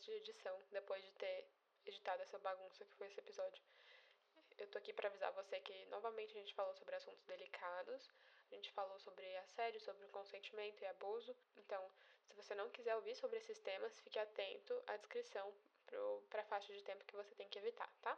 de edição, depois de ter editado essa bagunça que foi esse episódio. Eu tô aqui para avisar você que novamente a gente falou sobre assuntos delicados, a gente falou sobre assédio, sobre consentimento e abuso. Então, se você não quiser ouvir sobre esses temas, fique atento à descrição para a faixa de tempo que você tem que evitar, tá?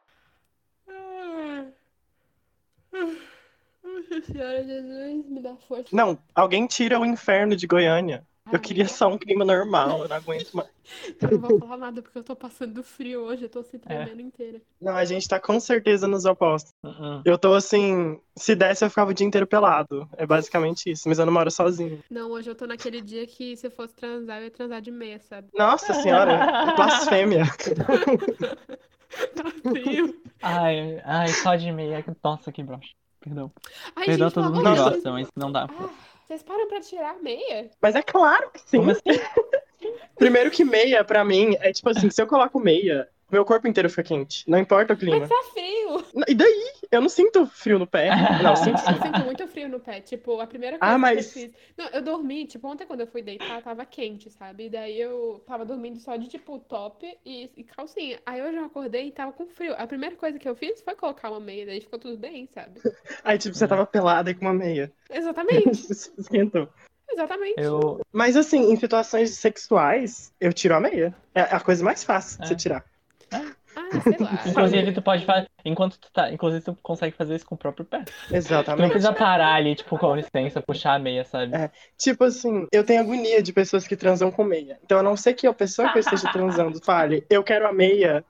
Nossa Senhora Jesus, me dá força. Não, alguém tira o inferno de Goiânia. Eu queria só um clima normal, eu não aguento mais. Eu não vou falar nada porque eu tô passando frio hoje, eu tô se tremendo é. inteira. Não, a gente tá com certeza nos opostos. Uh -uh. Eu tô assim, se desse eu ficava o dia inteiro pelado. É basicamente isso, mas eu não moro sozinho. Não, hoje eu tô naquele dia que se eu fosse transar, eu ia transar de meia, sabe? Nossa senhora, é blasfêmia. tá frio. Ai, ai, só de meia. Nossa, que broxa. Perdão. Ai, Perdão gente, todo mundo nossa. gosta, mas não dá. Ah, vocês param pra tirar a meia? Mas é claro que sim. Como assim? Primeiro que meia, pra mim, é tipo assim, se eu coloco meia, meu corpo inteiro fica quente. Não importa o clima. Mas tá frio. E daí? Eu não sinto frio no pé. Não, sinto sim. Eu sinto muito frio no pé. Tipo, a primeira coisa Ah, mas- que eu fiz. Não, eu dormi, tipo, ontem quando eu fui deitar, tava quente, sabe? E daí eu tava dormindo só de, tipo, top e, e calcinha. Aí hoje eu acordei e tava com frio. A primeira coisa que eu fiz foi colocar uma meia, daí ficou tudo bem, sabe? Aí, tipo, você tava pelada e com uma meia. Exatamente, Esquentou. exatamente. Eu, Mas assim, em situações sexuais, eu tiro a meia. É a coisa mais fácil de É. você tirar. Ah, sei lá. inclusive, tu pode fazer. Enquanto tu tá. Inclusive, tu consegue fazer isso com o próprio pé. Tu não Exatamente. precisa parar ali, tipo, com licença, puxar a meia, sabe? É. Tipo assim, eu tenho agonia de pessoas que transam com meia. Então, a não ser que a pessoa que eu esteja transando fale, eu quero a meia,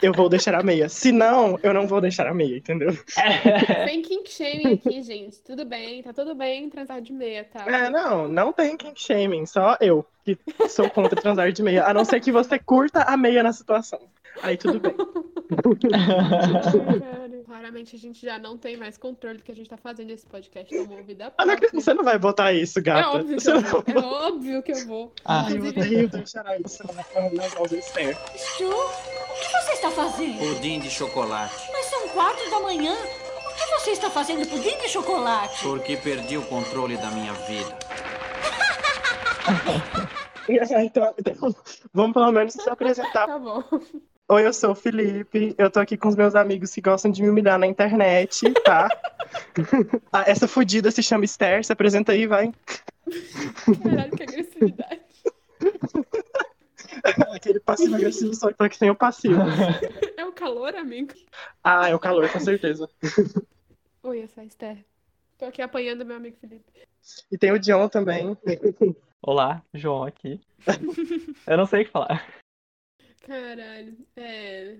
eu vou deixar a meia. Se não, eu não vou deixar a meia, entendeu? Sem kink shaming aqui, gente. Tudo bem, tá tudo bem transar de meia, tá? É, não, não tem kink shaming, só eu que sou contra transar de meia. A não ser que você curta a meia na situação. Aí tudo bem. Cara. Claramente a gente já não tem mais controle do que a gente tá fazendo nesse podcast como vida Ah, não, própria. você não vai botar isso, É gata. óbvio que Você eu vou. É óbvio que eu vou. Ah, Ai, eu odeio deixar isso na. Stu, o que você está fazendo? Pudim de chocolate. Mas são quatro da manhã. O que você está fazendo pudim de chocolate? Porque perdi o controle da minha vida. Então, então, vamos pelo menos se apresentar. tá bom. Oi, eu sou o Felipe. Eu tô aqui com os meus amigos que gostam de me humilhar na internet, tá? Ah, essa fodida se chama Esther. Se apresenta aí, vai. Caralho, que agressividade. Aquele passivo-agressivo, só que sem o passivo. É o calor, amigo? Ah, é o calor, com certeza. Oi, eu sou a Esther. Tô aqui apanhando meu amigo Felipe. E tem o John também. Olá, João aqui. Eu não sei o que falar. Caralho. É.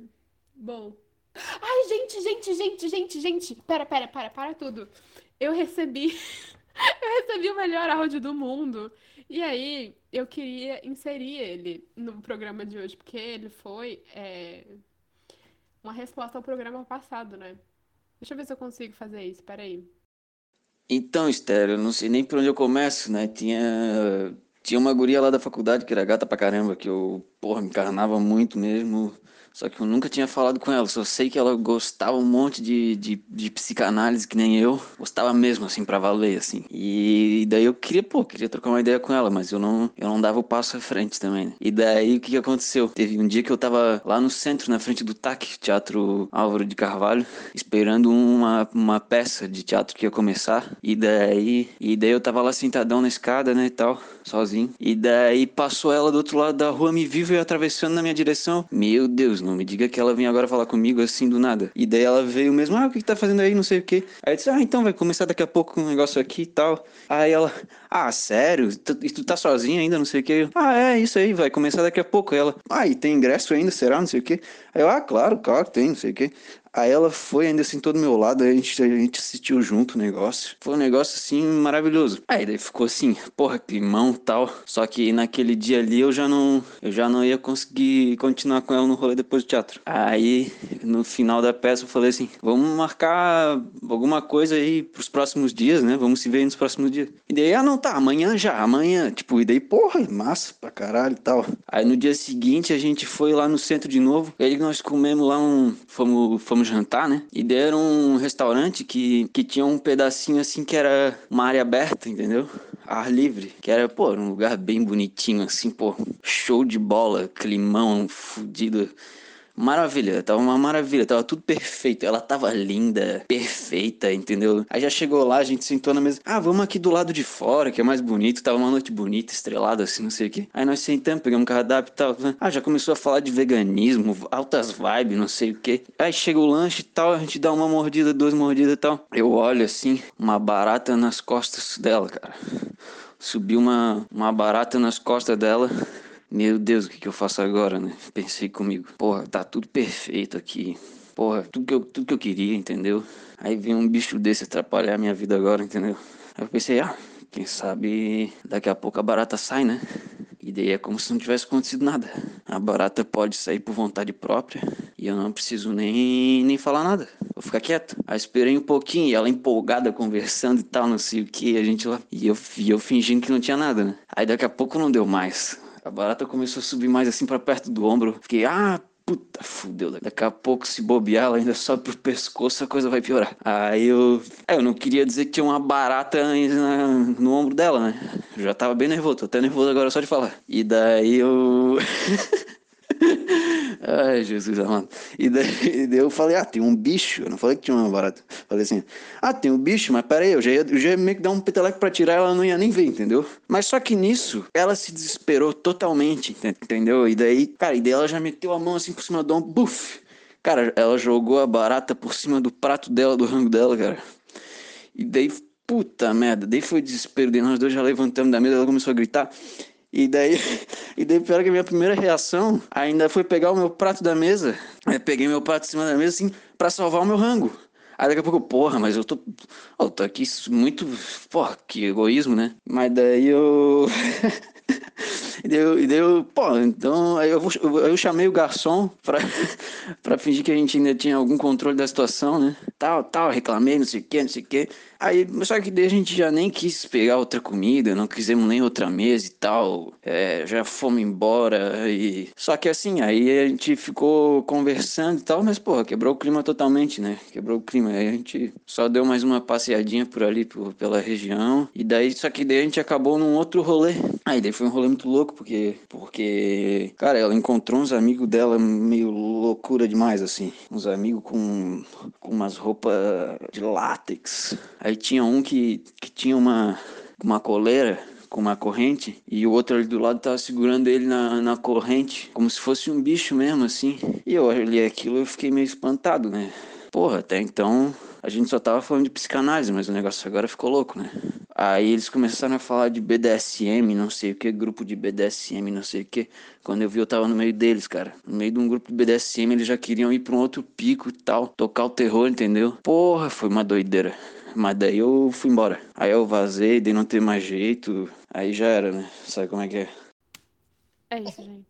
Bom. Ai, gente, gente, gente, gente, gente. Pera, pera, para, para tudo. Eu recebi. Eu recebi o melhor áudio do mundo. E aí, eu queria inserir ele no programa de hoje, porque ele foi é, uma resposta ao programa passado, né? Deixa eu ver se eu consigo fazer isso, peraí. Então, Esther, eu não sei nem por onde eu começo, né? Tinha, tinha uma guria lá da faculdade que era gata pra caramba, que eu, porra, me encarnava muito mesmo. Só que eu nunca tinha falado com ela, só sei que ela gostava um monte de, de, de psicanálise, que nem eu. Gostava mesmo, assim, pra valer, assim. E daí eu queria, pô, queria trocar uma ideia com ela, mas eu não, eu não dava o passo à frente também, né? E daí o que que aconteceu? Teve um dia que eu tava lá no centro, na frente do TAC, Teatro Álvaro de Carvalho, esperando uma, uma peça de teatro que ia começar. E daí, e daí eu tava lá sentadão na escada, né, e tal, sozinho. E daí passou ela do outro lado da rua, me viu e atravessando na minha direção. Meu Deus, não me diga que ela vinha agora falar comigo assim do nada. E daí ela veio mesmo, ah, o que que tá fazendo aí, não sei o quê. Aí eu disse, ah, então vai começar daqui a pouco um negócio aqui e tal. Aí ela, ah, sério? Tu- E tu tá sozinha ainda, não sei o quê? Ah, é, isso aí, vai começar daqui a pouco. Aí ela, ah, e tem ingresso ainda, será, não sei o quê? Aí eu, ah, claro, claro que tem, não sei o quê. Aí ela foi ainda assim todo meu lado, a gente, a gente assistiu junto o negócio. Foi um negócio assim maravilhoso. Aí daí ficou assim, porra, climão tal. Só que naquele dia ali eu já não, eu já não ia conseguir continuar com ela no rolê depois do teatro. Aí no final da peça eu falei assim, vamos marcar alguma coisa aí pros próximos dias, né? Vamos se ver nos próximos dias. E daí, ah não, tá, amanhã já, amanhã. Tipo, e daí, porra, massa pra caralho e tal. Aí no dia seguinte a gente foi lá no centro de novo. Aí nós comemos lá um. Fomos, fomos jantar, né? E deram um restaurante que, que tinha um pedacinho assim que era uma área aberta, entendeu? ar livre, que era, pô, um lugar bem bonitinho, assim, pô, show de bola, climão, fudido. Maravilha, tava uma maravilha, tava tudo perfeito. Ela tava linda, perfeita, entendeu? Aí já chegou lá, a gente sentou na mesa. Ah, vamos aqui do lado de fora, que é mais bonito. Tava uma noite bonita, estrelada, assim, não sei o quê. Aí nós sentamos, pegamos cardápio e tal. Ah, já começou a falar de veganismo, altas vibes, não sei o quê. Aí chega o lanche e tal, a gente dá uma mordida, duas mordidas e tal. Eu olho assim, uma barata nas costas dela, cara. Subiu uma, uma barata nas costas dela. Meu Deus, o que, que eu faço agora, né? Pensei comigo, porra, tá tudo perfeito aqui. Porra, tudo que eu, tudo que eu queria, entendeu? Aí vem um bicho desse atrapalhar a minha vida agora, entendeu? Aí eu pensei, ah, quem sabe daqui a pouco a barata sai, né? E daí é como se não tivesse acontecido nada. A barata pode sair por vontade própria e eu não preciso nem, nem falar nada. Vou ficar quieto. Aí esperei um pouquinho e ela empolgada conversando e tal, não sei o que, a gente lá. E eu, e eu fingindo que não tinha nada, né? Aí daqui a pouco não deu mais. A barata começou a subir mais assim para perto do ombro. Fiquei, ah, puta, fudeu. Daqui a pouco, se bobear, ela ainda sobe pro pescoço, a coisa vai piorar. Aí eu. É, eu não queria dizer que tinha uma barata no ombro dela, né? Eu já tava bem nervoso, tô até nervoso agora só de falar. E daí eu. Ai, Jesus amado. E daí, daí, eu falei, ah, tem um bicho. Eu não falei que tinha uma barata. Falei assim, ah, tem um bicho, mas peraí, eu já ia, eu já ia meio que dar um peteleco pra tirar, ela não ia nem ver, entendeu? Mas só que nisso, ela se desesperou totalmente, entendeu? E daí, cara, e daí ela já meteu a mão assim por cima do ombro, buf! Cara, ela jogou a barata por cima do prato dela, do rango dela, cara. E daí, puta merda, daí foi desespero. Daí nós dois já levantamos da mesa, ela começou a gritar. E daí, e daí pior que a minha primeira reação ainda foi pegar o meu prato da mesa. Eu peguei meu prato em cima da mesa assim para salvar o meu rango. Aí daqui a pouco, porra, mas eu tô. Eu tô aqui muito. Porra, que egoísmo, né? Mas daí eu. e daí eu, e pô, então aí eu, eu chamei o garçom pra, pra fingir que a gente ainda tinha algum controle da situação, né? Tal, tal, reclamei, não sei o que, não sei o. Aí, só que daí a gente já nem quis pegar outra comida, não quisemos nem outra mesa e tal. É, já fomos embora e. Só que assim, aí a gente ficou conversando e tal, mas, porra, quebrou o clima totalmente, né? Quebrou o clima. Aí a gente só deu mais uma passeadinha por ali, por, pela região. E daí, só que daí a gente acabou num outro rolê. Aí daí foi um rolê muito louco, porque. Porque. Cara, ela encontrou uns amigos dela meio loucura demais, assim. Uns amigos com, com umas roupas de látex. Aí tinha um que, que tinha uma, uma coleira com uma corrente e o outro ali do lado tava segurando ele na, na corrente, como se fosse um bicho mesmo, assim. E eu olhei aquilo e fiquei meio espantado, né? Porra, até então a gente só tava falando de psicanálise, mas o negócio agora ficou louco, né? Aí eles começaram a falar de BDSM, não sei o que, grupo de BDSM, não sei o que. Quando eu vi, eu tava no meio deles, cara. No meio de um grupo de BDSM, eles já queriam ir pra um outro pico e tal, tocar o terror, entendeu? Porra, foi uma doideira. Mas daí eu fui embora. Aí eu vazei, daí não ter mais jeito. Aí já era, né? Sabe como é que é? É isso, gente.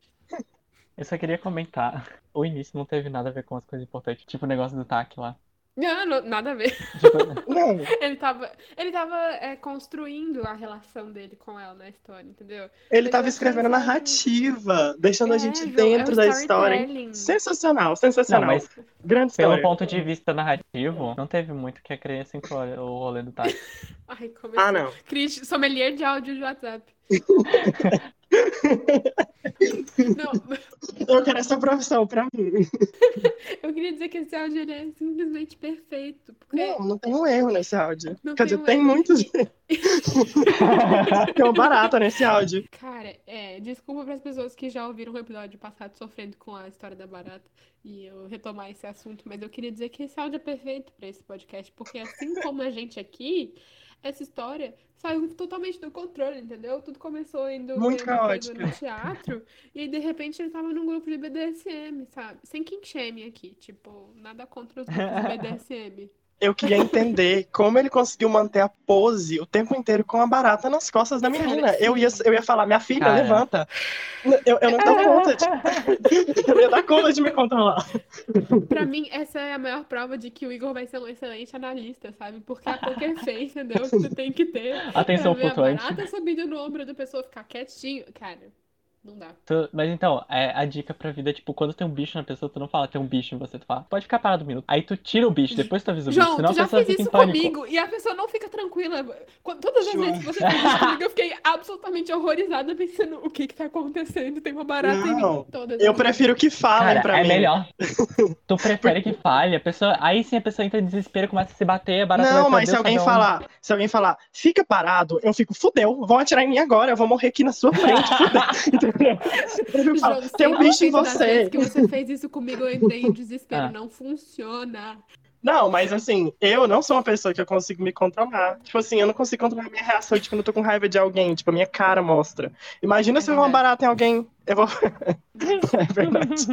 Eu só queria comentar. O início não teve nada a ver com as coisas importantes. Tipo o negócio do TAC lá. Não, não, nada a ver. Tipo, Não, Ele tava, ele tava é, construindo a relação dele com ela na história, entendeu? ele tava vai escrevendo pensando- narrativa, deixando a É, gente João, dentro é da história. storytelling. Sensacional, não, sensacional. mas Grande pelo história. ponto de vista narrativo, não teve muito que a criança inclui o rolê do TAC. Ai, começou. Ah, não. Cris, sommelier de áudio de WhatsApp. Não, Eu quero essa profissão pra mim. eu queria dizer que esse áudio é simplesmente perfeito. Porque Não, não tem um erro nesse áudio. Não Quer dizer, um tem erro. muitos. tem uma barata nesse áudio. Cara, é, desculpa para as pessoas que já ouviram o episódio passado sofrendo com a história da barata e eu retomar esse assunto, mas eu queria dizer que esse áudio é perfeito para esse podcast, porque assim como a gente aqui, essa história saiu totalmente do controle, entendeu? Tudo começou indo Muito caótica. no teatro e aí, de repente ele tava num grupo de BDSM, sabe? Sem quem chame aqui, tipo, nada contra os grupos de BDSM. Eu queria entender como ele conseguiu manter a pose o tempo inteiro com a barata nas costas da menina. Eu ia, eu ia falar, minha filha, Cara. levanta. Eu, eu não dou conta de. Eu não ia dar conta de me controlar. Pra mim, essa é a maior prova de que o Igor vai ser um excelente analista, sabe? Porque a poker face, entendeu? Que tu tem que ter. Atenção ver a flutuante. barata subindo no ombro da pessoa ficar quietinho. Cara, Não dá. Tu- mas então, é, a dica pra vida é tipo, quando tem um bicho na pessoa, tu não fala tem um bicho em você, tu fala, pode ficar parado um minuto. Aí tu tira o bicho, depois tu avisa o bicho, João, senão tu a já pessoa fez fica em isso comigo e a pessoa não fica tranquila. Quando- Todas as João. vezes que você fez isso comigo, eu fiquei absolutamente horrorizada pensando o que que tá acontecendo. Tem uma barata em Não, mim. Todas Eu as prefiro que falem Cara, pra é mim. melhor. Tu prefere que fale, a pessoa. Aí sim a pessoa entra em desespero, começa a se bater, a barata Não, mas se alguém falar, se alguém falar, fica parado, eu fico, fudeu, vão atirar em mim agora, eu vou morrer aqui na sua frente, fudeu. Tem um bicho em 100% das vezes você. que você fez isso comigo, eu entrei em desespero. Ah. Não funciona. Não, mas assim, eu não sou uma pessoa que eu consigo me controlar. Tipo assim, eu não consigo controlar a minha reação de quando eu tô com raiva de alguém. Tipo, a minha cara mostra. Imagina É se eu vou uma barata em alguém. Eu vou. é verdade.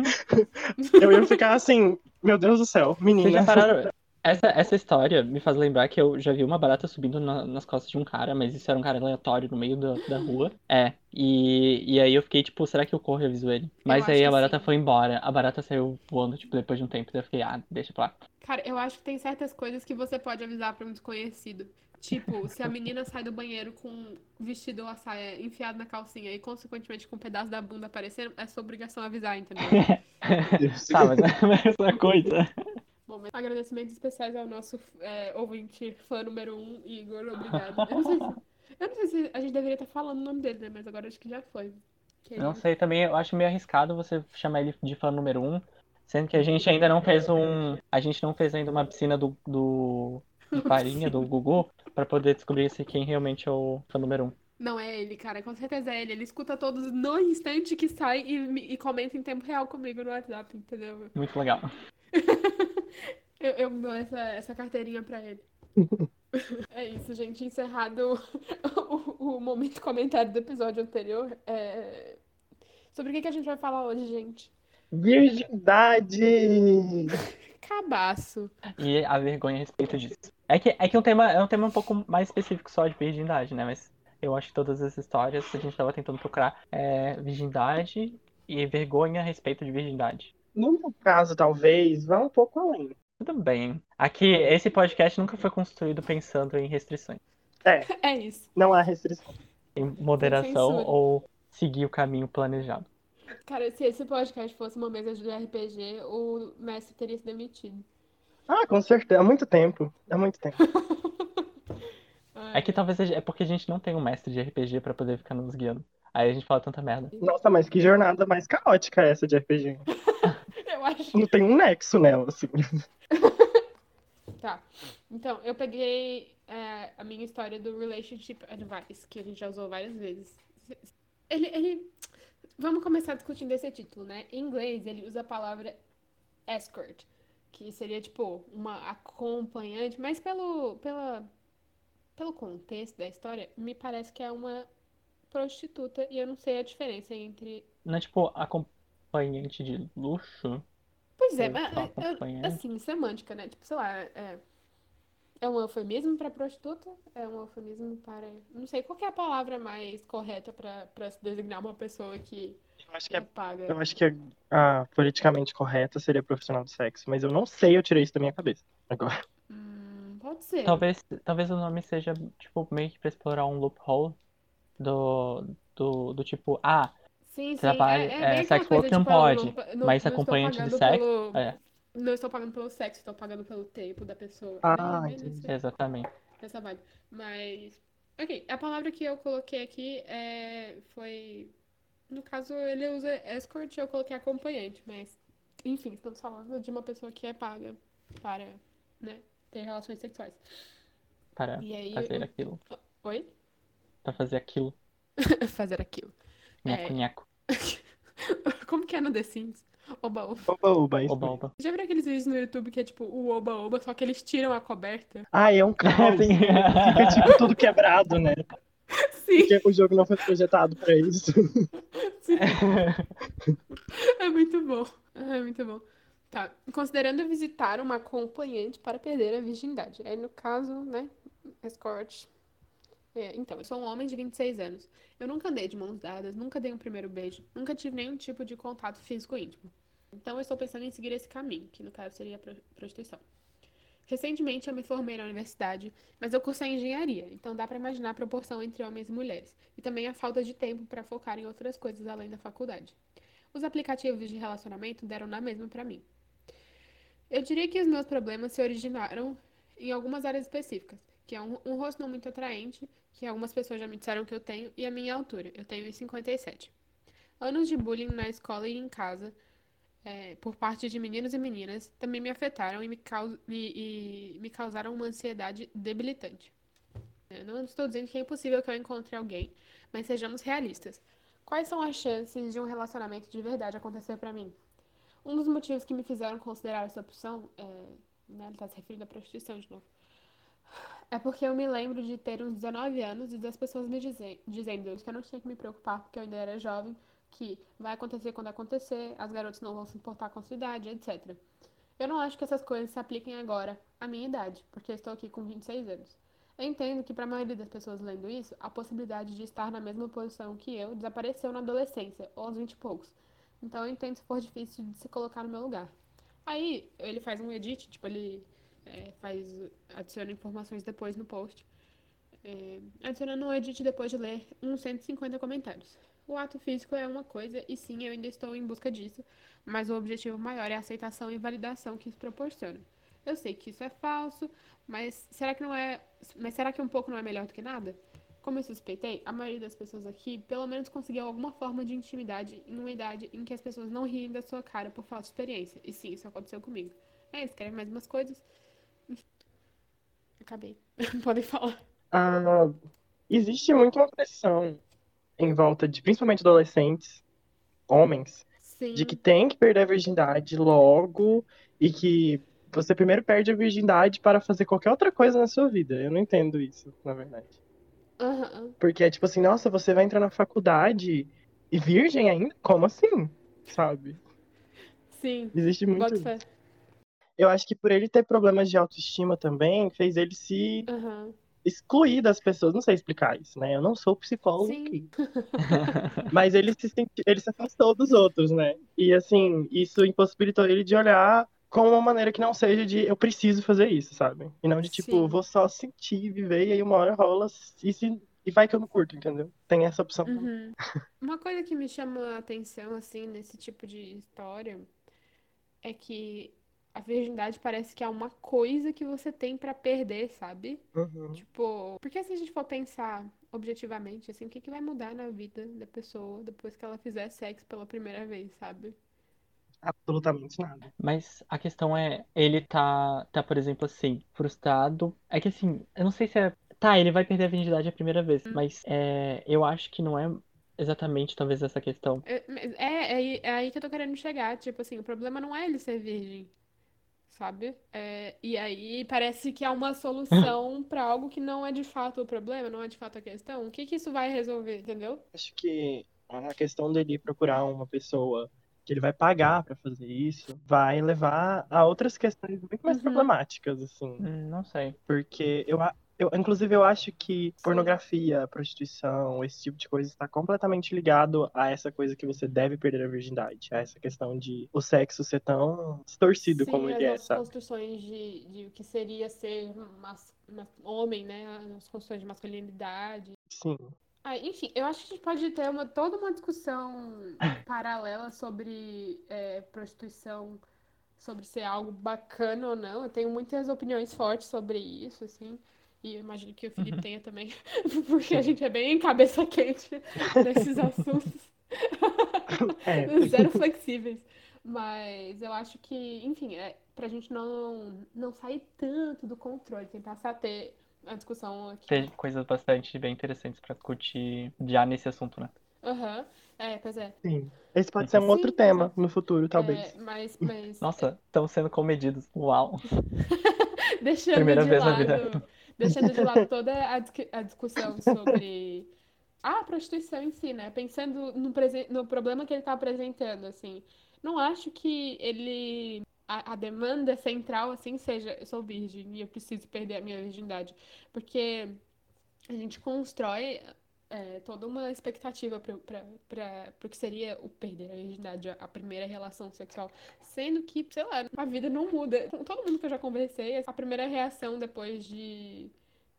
Eu ia ficar assim, meu Deus do céu, Vocês já menina. pararam? Essa, essa história me faz lembrar que eu já vi uma barata subindo na- nas costas de um cara, mas isso era um cara aleatório no meio da, da rua. É. E, e aí eu fiquei, tipo, será que eu corro e aviso ele? Mas aí a barata sim. foi embora. A barata saiu voando, tipo, depois de um tempo. Daí eu fiquei, ah, deixa pra lá. Cara, eu acho que tem certas coisas que você pode avisar pra um desconhecido. Tipo, se a menina sai do banheiro com um vestido ou a saia enfiado na calcinha e, consequentemente, com um pedaço da bunda aparecendo, é sua obrigação avisar, entendeu? Tá, mas é a mesma coisa. Agradecimentos especiais ao nosso é, ouvinte fã número um, Igor, obrigado. Eu não, sei se, eu não sei se a gente deveria estar falando o nome dele, né? Mas agora acho que já foi. Que Não ele- sei, também eu acho meio arriscado você chamar ele de fã número um, sendo que a gente ainda não fez um. A gente não fez ainda uma piscina do, do de farinha, do Gugu, pra poder descobrir se quem realmente é o fã número um. Não é ele, cara, com certeza é ele. Ele escuta todos no instante que sai e, e comenta em tempo real comigo no WhatsApp, entendeu? Muito legal. Eu, eu dou essa, essa carteirinha pra ele. É isso, gente. Encerrado o, o momento comentário do episódio anterior. É... Sobre o que, que a gente vai falar hoje, gente? Virgindade! Cabaço. E a vergonha a respeito disso. É que, é que um tema, é um tema um pouco mais específico só de virgindade, né? Mas eu acho que todas as histórias a gente tava tentando procurar é, virgindade e vergonha a respeito de virgindade. No meu caso, talvez, vá um pouco além. Tudo bem. Aqui, esse podcast nunca foi construído pensando em restrições, É isso. Não há restrição. em moderação ou seguir o caminho planejado. Cara, se esse podcast fosse uma mesa de RPG, o mestre teria se demitido. Ah, com certeza. Há muito tempo. Há muito tempo. É que talvez seja- é porque a gente não tem um mestre de RPG pra poder ficar nos guiando. Aí a gente fala tanta merda. Nossa, mas que jornada mais caótica é essa de RPG. Eu acho. Não tem um nexo nela, assim. Tá. Então, eu peguei é, a minha história do Relationship Advice, que a gente já usou várias vezes. Ele, ele... Vamos começar discutindo esse título, né? Em inglês, ele usa a palavra escort, que seria, tipo, uma acompanhante, mas pelo, pela, pelo contexto da história, me parece que é uma prostituta, e eu não sei a diferença entre... Não é tipo acompanhante de luxo? Pois é, mas, é, assim, semântica, né? Tipo, sei lá, é, é um eufemismo para prostituta? É um eufemismo para. Não sei qual que é a palavra mais correta para para se designar uma pessoa que Eu acho que, é é, paga. eu acho que a, a politicamente correta seria profissional do sexo, mas eu não sei, eu tirei isso da minha cabeça. Agora. Hum, pode ser. Talvez, talvez o nome seja, tipo, meio que pra explorar um loophole do, do, do tipo, ah, Sim, sim. trabalho- é, é é, sex work coisa, não tipo, eu pode, não- mas não acompanhante de sexo, pelo- é. Não estou pagando pelo sexo, estou pagando pelo tempo da pessoa. Ah, É, Exatamente. essa vibe. Mas, ok, a palavra que eu coloquei aqui é, foi, no caso ele usa escort, eu coloquei acompanhante, mas, enfim, estamos falando de uma pessoa que é paga para, né, ter relações sexuais. Para E aí, fazer o- aquilo. oi? Pra fazer aquilo. Fazer aquilo. Nhaco, É. nhaco. Como que é no The Sims? Oba, oba. Oba, oba, isso. Oba, oba. Já viram aqueles vídeos no YouTube que é tipo o oba, oba, só que eles tiram a coberta? Ah, é um caos. Sim. Fica tipo tudo quebrado, né? Sim, Porque o jogo não foi projetado pra isso. sim. É muito bom. É muito bom. Tá. Considerando visitar uma acompanhante para perder a virgindade. Aí, no caso, né? Escort. É, então, eu sou um homem de 26 anos. Eu nunca andei de mãos dadas, nunca dei um primeiro beijo, nunca tive nenhum tipo de contato físico íntimo. Então, eu estou pensando em seguir esse caminho, que no caso seria a pro- prostituição. Recentemente eu me formei na universidade, mas eu cursei engenharia, então dá pra imaginar a proporção entre homens e mulheres, e também a falta de tempo pra focar em outras coisas além da faculdade. Os aplicativos de relacionamento deram na mesma pra mim. Eu diria que os meus problemas se originaram em algumas áreas específicas, que é um, um rosto não muito atraente, que algumas pessoas já me disseram que eu tenho, e a minha altura, eu tenho 1,57. Anos de bullying na escola e em casa, é, por parte de meninos e meninas, também me afetaram e me, caus e, e me causaram uma ansiedade debilitante. Eu não estou dizendo que é impossível que eu encontre alguém, mas sejamos realistas. Quais são as chances de um relacionamento de verdade acontecer pra mim? Um dos motivos que me fizeram considerar essa opção, é, né, ele tá se referindo à prostituição de novo, é porque eu me lembro de ter uns 19 anos e das pessoas me dizer, dizendo que eu não tinha que me preocupar porque eu ainda era jovem, que vai acontecer quando acontecer, as garotas não vão se importar com a sua idade, etc. Eu não acho que essas coisas se apliquem agora à minha idade, porque eu estou aqui com 26 anos. Eu entendo que para a maioria das pessoas lendo isso, a possibilidade de estar na mesma posição que eu desapareceu na adolescência, ou aos 20 e poucos. Então eu entendo se for difícil de se colocar no meu lugar. Aí ele faz um edit, tipo, ele é, faz, adiciona informações depois no post. É, adicionando um edit depois de ler uns 150 comentários. O ato físico é uma coisa, e sim, eu ainda estou em busca disso, mas o objetivo maior é a aceitação e validação que isso proporciona. Eu sei que isso é falso, mas será que não é. Mas será que um pouco não é melhor do que nada? Como eu suspeitei, a maioria das pessoas aqui pelo menos conseguiu alguma forma de intimidade em uma idade em que as pessoas não riem da sua cara por falta de experiência. E sim, isso aconteceu comigo. É, escreve mais umas coisas. Acabei. Podem falar. Ah, existe muito uma pressão em volta de, principalmente adolescentes, homens, Sim. de que tem que perder a virgindade logo e que você primeiro perde a virgindade para fazer qualquer outra coisa na sua vida. Eu não entendo isso, na verdade. Aham. Porque é tipo assim, nossa, você vai entrar na faculdade e virgem ainda? Como assim? Sabe? Sim. Existe muito. Fé. Eu acho que por ele ter problemas de autoestima também, fez ele se Aham. excluir das pessoas. Não sei explicar isso, né? Eu não sou psicólogo. Mas ele se senti... ele se afastou dos outros, né? E assim, isso impossibilitou ele de olhar com uma maneira que não seja de eu preciso fazer isso, sabe? E não de tipo, Sim. vou só sentir, viver, e aí uma hora rola e, se... e vai que eu não curto, entendeu? Tem essa opção. Uhum. Uma coisa que me chama a atenção, assim, nesse tipo de história é que a virgindade parece que é uma coisa que você tem pra perder, sabe? Uhum. Tipo, porque se a gente for pensar objetivamente, assim, o que que vai mudar na vida da pessoa depois que ela fizer sexo pela primeira vez, sabe? Absolutamente nada. Mas a questão é, ele tá, tá, por exemplo, assim, frustrado. É que assim, eu não sei se é. Tá, ele vai perder a virgindade a primeira vez, mas é, eu acho que não é exatamente talvez essa questão. É, é, é aí que eu tô querendo chegar. Tipo assim, o problema não é ele ser virgem, sabe? É, e aí parece que é uma solução pra algo que não é de fato o problema, não é de fato a questão. O que que isso vai resolver, entendeu? Acho que a questão dele procurar uma pessoa que ele vai pagar pra fazer isso vai levar a outras questões muito mais Uhum. problemáticas, assim. Hum, Não sei. Porque eu, eu, inclusive, eu acho que pornografia, prostituição, esse tipo de coisa está completamente ligado a essa coisa que você deve perder a virgindade, a essa questão de o sexo ser tão distorcido como Sim, as ele é, sabe? construções de, de o que seria ser mas, mas- homem, né? As construções de masculinidade. Sim. Ah, enfim, eu acho que a gente pode ter uma, toda uma discussão paralela sobre é, prostituição, sobre ser algo bacana ou não. Eu tenho muitas opiniões fortes sobre isso, assim. E eu imagino que o Felipe tenha também, porque a gente é bem cabeça quente nesses assuntos. É. Zero flexíveis. Mas eu acho que, enfim, é pra gente não, não sair tanto do controle, tem que passar a ter a discussão aqui. Tem coisas bastante bem interessantes pra discutir já nesse assunto, né? Aham. É, pois é. Sim. Esse pode ser um outro Sim, tema exato. no futuro, talvez. É, mas, mas Nossa, estão sendo comedidos. Uau. deixando primeira de vez na lado, vida. Deixando de lado toda a, a discussão sobre a prostituição em si, né? Pensando no, no problema que ele tá apresentando, assim. Não acho que ele a, a demanda central assim seja eu sou virgem e eu preciso perder a minha virgindade, porque a gente constrói é, toda uma expectativa para o que seria o perder a virgindade, a primeira relação sexual. Sendo que, sei lá, a vida não muda. Com todo mundo que eu já conversei, a primeira reação depois de,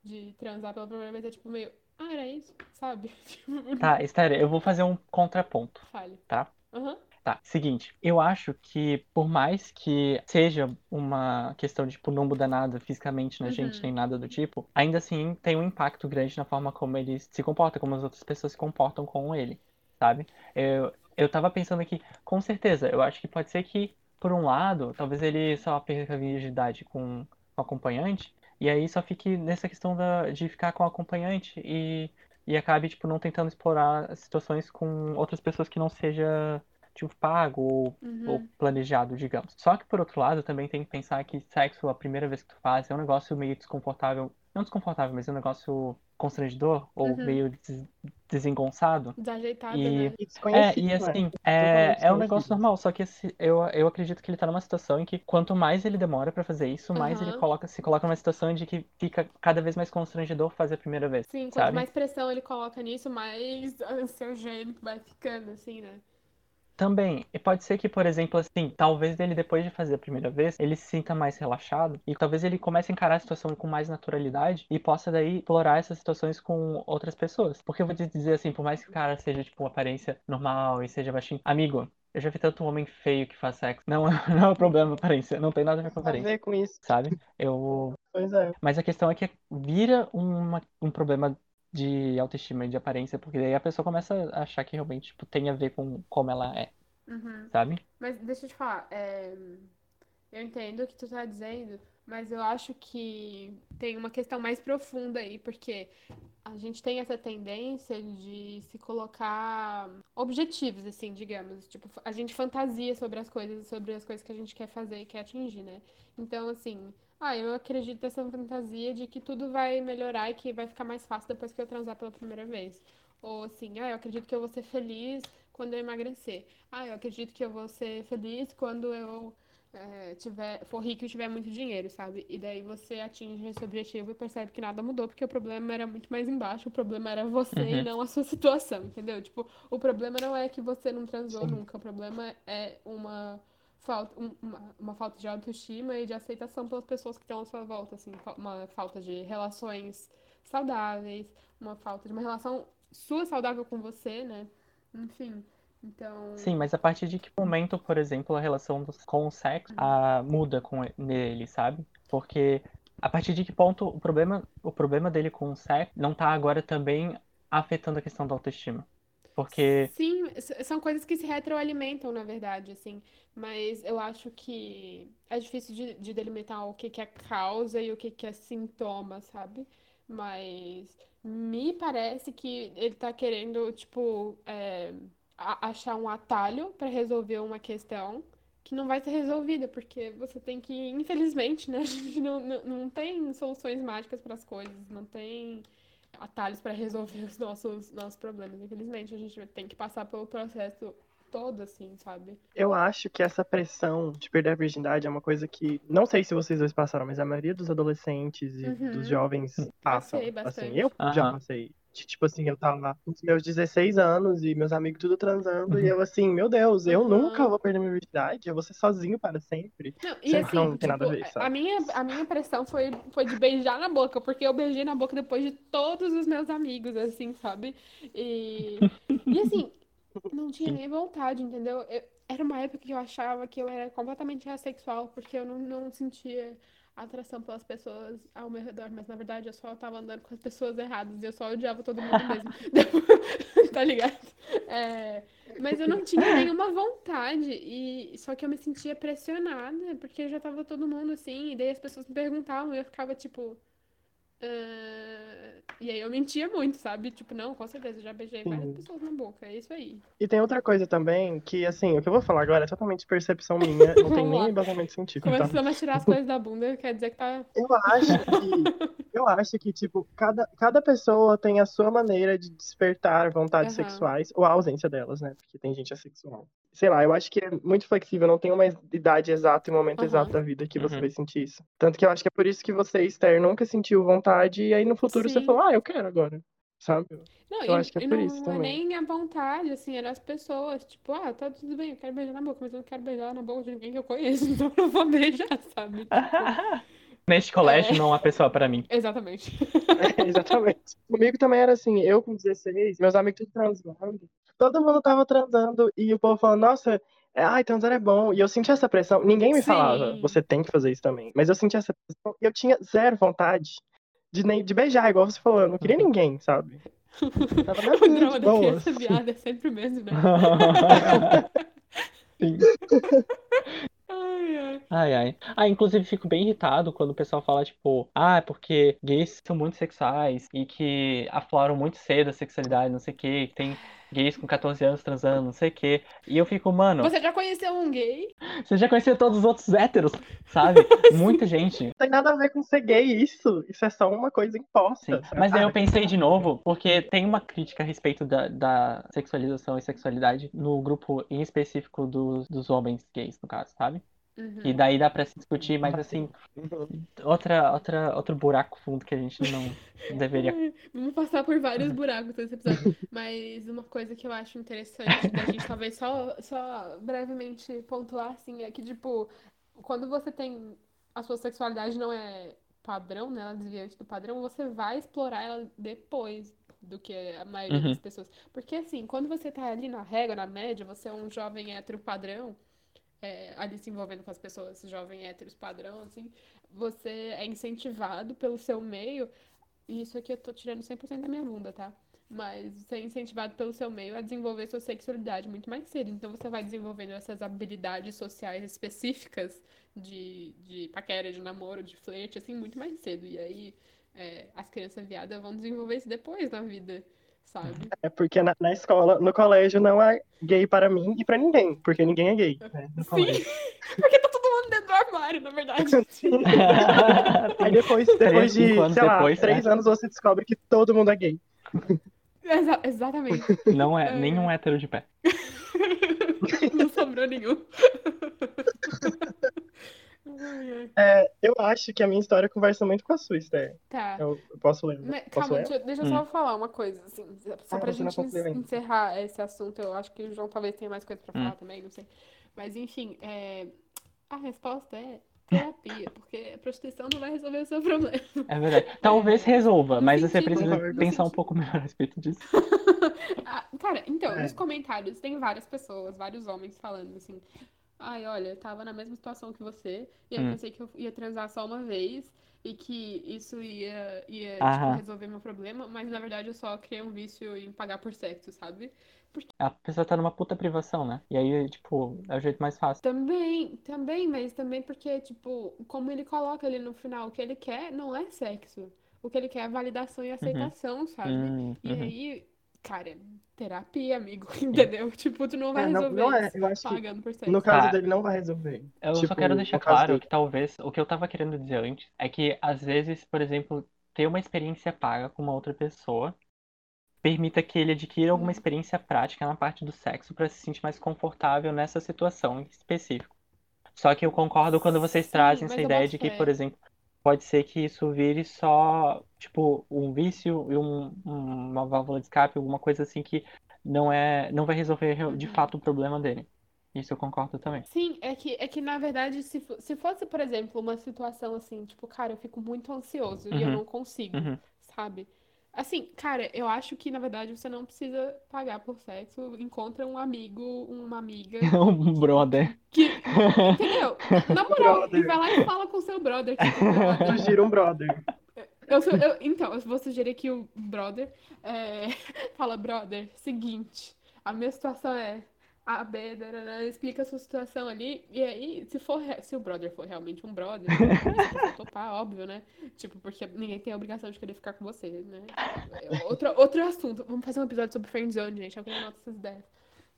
de transar pela primeira vez é tipo meio. Ah, era isso? Sabe? Tá, Esther, eu vou fazer um contraponto, Fale. tá? Aham. Tá, seguinte, eu acho que por mais que seja uma questão de tipo, não muda nada fisicamente na gente, Uhum. nem nada do tipo, ainda assim tem um impacto grande na forma como ele se comporta, como as outras pessoas se comportam com ele, sabe? Eu, eu tava pensando aqui, com certeza, eu acho que pode ser que, por um lado, talvez ele só perca a virgindade com o acompanhante, e aí só fique nessa questão da, de ficar com o acompanhante e, e acabe, tipo, não tentando explorar situações com outras pessoas que não seja tipo, pago ou, ou Uhum. planejado, digamos. Só que, por outro lado, também tem que pensar que sexo, a primeira vez que tu faz, é um negócio meio desconfortável. Não desconfortável, mas é um negócio constrangedor ou Uhum. meio des- desengonçado. Desajeitada, E- né? E É, desconhecido, e né? assim, é, é um negócio normal, só que esse- eu, eu acredito que ele tá numa situação em que quanto mais ele demora pra fazer isso, mais ele Aham. coloca, se coloca numa situação de que fica cada vez mais constrangedor fazer a primeira vez, Sim, quanto sabe? mais pressão ele coloca nisso, mais ansiogênico vai ficando, assim, né? Também, e pode ser que, por exemplo, assim, talvez ele depois de fazer a primeira vez, ele se sinta mais relaxado e talvez ele comece a encarar a situação com mais naturalidade e possa daí explorar essas situações com outras pessoas. Porque eu vou te dizer assim, por mais que o cara seja, tipo, uma aparência normal e seja baixinho, amigo, eu já vi tanto homem feio que faz sexo. Não, não é um problema aparência, não tem nada a ver com a Tem a aparência, ver com isso. sabe? Eu, Pois é. mas a questão é que vira uma, um problema de autoestima e de aparência, porque daí a pessoa começa a achar que realmente, tipo, tem a ver com como ela é, Uhum. sabe? Mas deixa eu te falar, é, eu entendo o que tu tá dizendo, mas eu acho que tem uma questão mais profunda aí, porque a gente tem essa tendência de se colocar objetivos, assim, digamos. Tipo, a gente fantasia sobre as coisas, sobre as coisas que a gente quer fazer e quer atingir, né? Então, assim, ah, eu acredito nessa fantasia de que tudo vai melhorar e que vai ficar mais fácil depois que eu transar pela primeira vez. Ou assim, ah, eu acredito que eu vou ser feliz quando eu emagrecer. Ah, eu acredito que eu vou ser feliz quando eu é, tiver, for rico e tiver muito dinheiro, sabe? E daí você atinge esse objetivo e percebe que nada mudou, porque o problema era muito mais embaixo, o problema era você e Uhum. não a sua situação, entendeu? Tipo, o problema não é que você não transou Sim. nunca, o problema é uma falta, um- uma, uma falta de autoestima e de aceitação pelas pessoas que estão à sua volta, assim, uma falta de relações saudáveis, uma falta de uma relação sua saudável com você, né? Enfim, então... Sim, mas a partir de que momento, por exemplo, a relação do- com o sexo ah, muda com nele, sabe? Porque a partir de que ponto o problema, o problema dele com o sexo não tá agora também afetando a questão da autoestima? Porque Sim, são coisas que se retroalimentam, na verdade, assim. Mas eu acho que é difícil de, de delimitar o que que é causa e o que que é sintoma, sabe? Mas me parece que ele tá querendo, tipo, é, achar um atalho para resolver uma questão que não vai ser resolvida, porque você tem que, infelizmente, né? Não, não, não tem soluções mágicas para as coisas, não tem atalhos para resolver os nossos, nossos problemas. Infelizmente, a gente tem que passar pelo processo todo, assim, sabe? Eu acho que essa pressão de perder a virgindade é uma coisa que. Não sei se vocês dois passaram, mas a maioria dos adolescentes e Uhum. dos jovens passam. Passei bastante. Assim, eu já Aham. passei. Tipo assim, eu tava com os meus 16 anos e meus amigos tudo transando, Uhum. e eu assim, meu Deus, eu Aham. nunca vou perder minha virgindade, eu vou ser sozinho para sempre. Não, e assim, não tem nada a tipo, ver, sabe? a minha, a minha pressão foi, foi de beijar na boca, porque eu beijei na boca depois de todos os meus amigos, assim, sabe? E, e assim, não tinha nem vontade, entendeu? Eu- era uma época que eu achava que eu era completamente assexual, porque eu não, não sentia atração pelas pessoas ao meu redor, mas na verdade eu só tava andando com as pessoas erradas e eu só odiava todo mundo mesmo. Tá ligado? É, mas eu não tinha nenhuma vontade, e só que eu me sentia pressionada, porque já tava todo mundo assim, e daí as pessoas me perguntavam e eu ficava tipo. "Ah", E aí eu mentia muito, sabe? Tipo, não, com certeza, já beijei várias Sim. pessoas na boca, é isso aí. E tem outra coisa também, que assim, o que eu vou falar agora é totalmente percepção minha, não tem nem embasamento científico, tá? Começando a tirar as coisas da bunda, quer dizer que tá. Eu acho que, eu acho que, tipo, cada, cada pessoa tem a sua maneira de despertar vontades Aham. sexuais, ou a ausência delas, né? Porque tem gente assexual. Sei lá, eu acho que é muito flexível, não tem uma idade exata e um momento Aham. exato da vida que você Uhum. vai sentir isso. Tanto que eu acho que é por isso que você, Esther, nunca sentiu vontade, e aí no futuro você Sim. falou, ah, eu quero agora. sabe? Não, Eu e, acho que é por não isso é também. nem a vontade, assim, eram as pessoas. Tipo, ah, tá tudo bem, eu quero beijar na boca, mas eu não quero beijar na boca de ninguém que eu conheço, então eu não vou beijar, sabe? Tipo, Neste colégio É. não há pessoa para mim. exatamente. É, exatamente. Comigo também era assim, eu com 16, meus amigos tudo transando. Todo mundo tava transando e o povo falando, nossa, é, ai, transar é bom. E eu sentia essa pressão. Ninguém me Sim. falava, você tem que fazer isso também. Mas eu sentia essa pressão e eu tinha zero vontade de, nem, de beijar, igual você falou. Eu não queria ninguém, sabe? Tava na O drama da criança viada é sempre o mesmo, né? Sim. Ai, ai. Ai, ai. Ah, inclusive fico bem irritado quando o pessoal fala, tipo, ah, é porque gays são muito sexuais e que afloram muito cedo a sexualidade, não sei o quê, que tem gays com 14 anos transando, não sei o quê. E eu fico, mano, Você já conheceu um gay? você já conheceu todos os outros héteros, sabe? Muita gente. Não tem nada a ver com ser gay isso. Isso é só uma coisa imposta. Sim. Mas aí eu pensei de novo, porque tem uma crítica a respeito da, da sexualização e sexualidade no grupo em específico dos, dos homens gays, no caso, sabe? Uhum. E daí dá pra se discutir, mas assim, outra, outra, outro buraco fundo que a gente não deveria. Vamos passar por vários buracos nesse episódio. Mas uma coisa que eu acho interessante da gente talvez só, só brevemente pontuar, assim, é que, tipo, quando você tem. A sua sexualidade não é padrão, né? Ela é desviante do padrão, você vai explorar ela depois do que a maioria Uhum. das pessoas. Porque, assim, quando você tá ali na régua, na média, você é um jovem hétero padrão, é, ali se envolvendo com as pessoas, jovem héteros padrão, assim, você é incentivado pelo seu meio e isso aqui eu tô tirando 100% da minha bunda, tá? Mas você é incentivado pelo seu meio a desenvolver sua sexualidade muito mais cedo. Então você vai desenvolvendo essas habilidades sociais específicas de, de paquera, de namoro, de flerte, assim, muito mais cedo. E aí é, as crianças viadas vão desenvolver isso depois na vida, sabe? É porque na, na escola, no colégio, não é gay para mim e para ninguém. Porque ninguém é gay. né, Sim, colégio. porque tá todo mundo dentro do armário, na verdade. Sim. Aí depois, depois Três, de, sei lá, depois, três né? anos você descobre que todo mundo é gay. Exa- exatamente. Não é É. nenhum hétero de pé. Não sobrou nenhum. É, eu acho que a minha história conversa muito com a sua, Esther. Tá. Eu, eu posso ler? Mas, Posso calma, ler? deixa, eu só falar uma coisa, assim, só Ah, pra você gente ainda. encerrar esse assunto. Eu acho que o João talvez tenha mais coisa pra Hum. falar também, não sei. Mas, enfim, é, a resposta é terapia, porque a prostituição não vai resolver o seu problema. É verdade. Talvez resolva, mas você sentido- precisa Concordo. pensar um pouco melhor a respeito disso. Ah, cara, então, É. nos comentários tem várias pessoas, vários homens falando assim. Ai, olha, eu tava na mesma situação que você, e eu Hum. pensei que eu ia transar só uma vez e que isso ia, ia tipo, resolver meu problema, mas na verdade eu só criei um vício em pagar por sexo, sabe? A pessoa tá numa puta privação, né? E aí, tipo, é o jeito mais fácil. Também, também, mas também porque, tipo, como ele coloca ali no final, o que ele quer não é sexo. O que ele quer é validação e aceitação, sabe? Hum, E uhum. aí, cara, terapia, amigo, entendeu? Tipo, tu não vai É, não- resolver não é, eu acho que pagando por sexo. No caso Tá. dele, não vai resolver. Eu só Tipo, quero deixar claro dele. que talvez o que eu tava querendo dizer antes é que às vezes, por exemplo, ter uma experiência paga com uma outra pessoa permita que ele adquira alguma experiência prática na parte do sexo para se sentir mais confortável nessa situação em específico. Só que eu concordo quando vocês Sim, trazem mas essa ideia de que, por exemplo, pode ser que isso vire só, tipo, um vício e um- um- uma válvula de escape, alguma coisa assim que não é, não vai resolver re- de Uhum. fato o problema dele. Isso eu concordo também. Sim, é que, é que na verdade, se, se fosse, por exemplo, uma situação assim, tipo, cara, eu fico muito ansioso e eu Uhum. não consigo, Uhum. sabe? Assim, cara, eu acho que na verdade você não precisa pagar por sexo. Encontra um amigo, uma amiga Um brother. que. Entendeu? Na moral, Brother. vai lá e fala com o seu brother. Tipo, brother, Sugira um brother. Eu sou- eu- então, eu vou sugerir que o brother é, fala, brother, seguinte, a minha situação é A, B, darará, explica a sua situação ali, e aí, se for, se o brother for realmente um brother, se você topar, óbvio, né? Tipo, porque ninguém tem a obrigação de querer ficar com você, né? É Outro, outro assunto, vamos fazer um episódio sobre friendzone, gente, alguém anota essas ideias.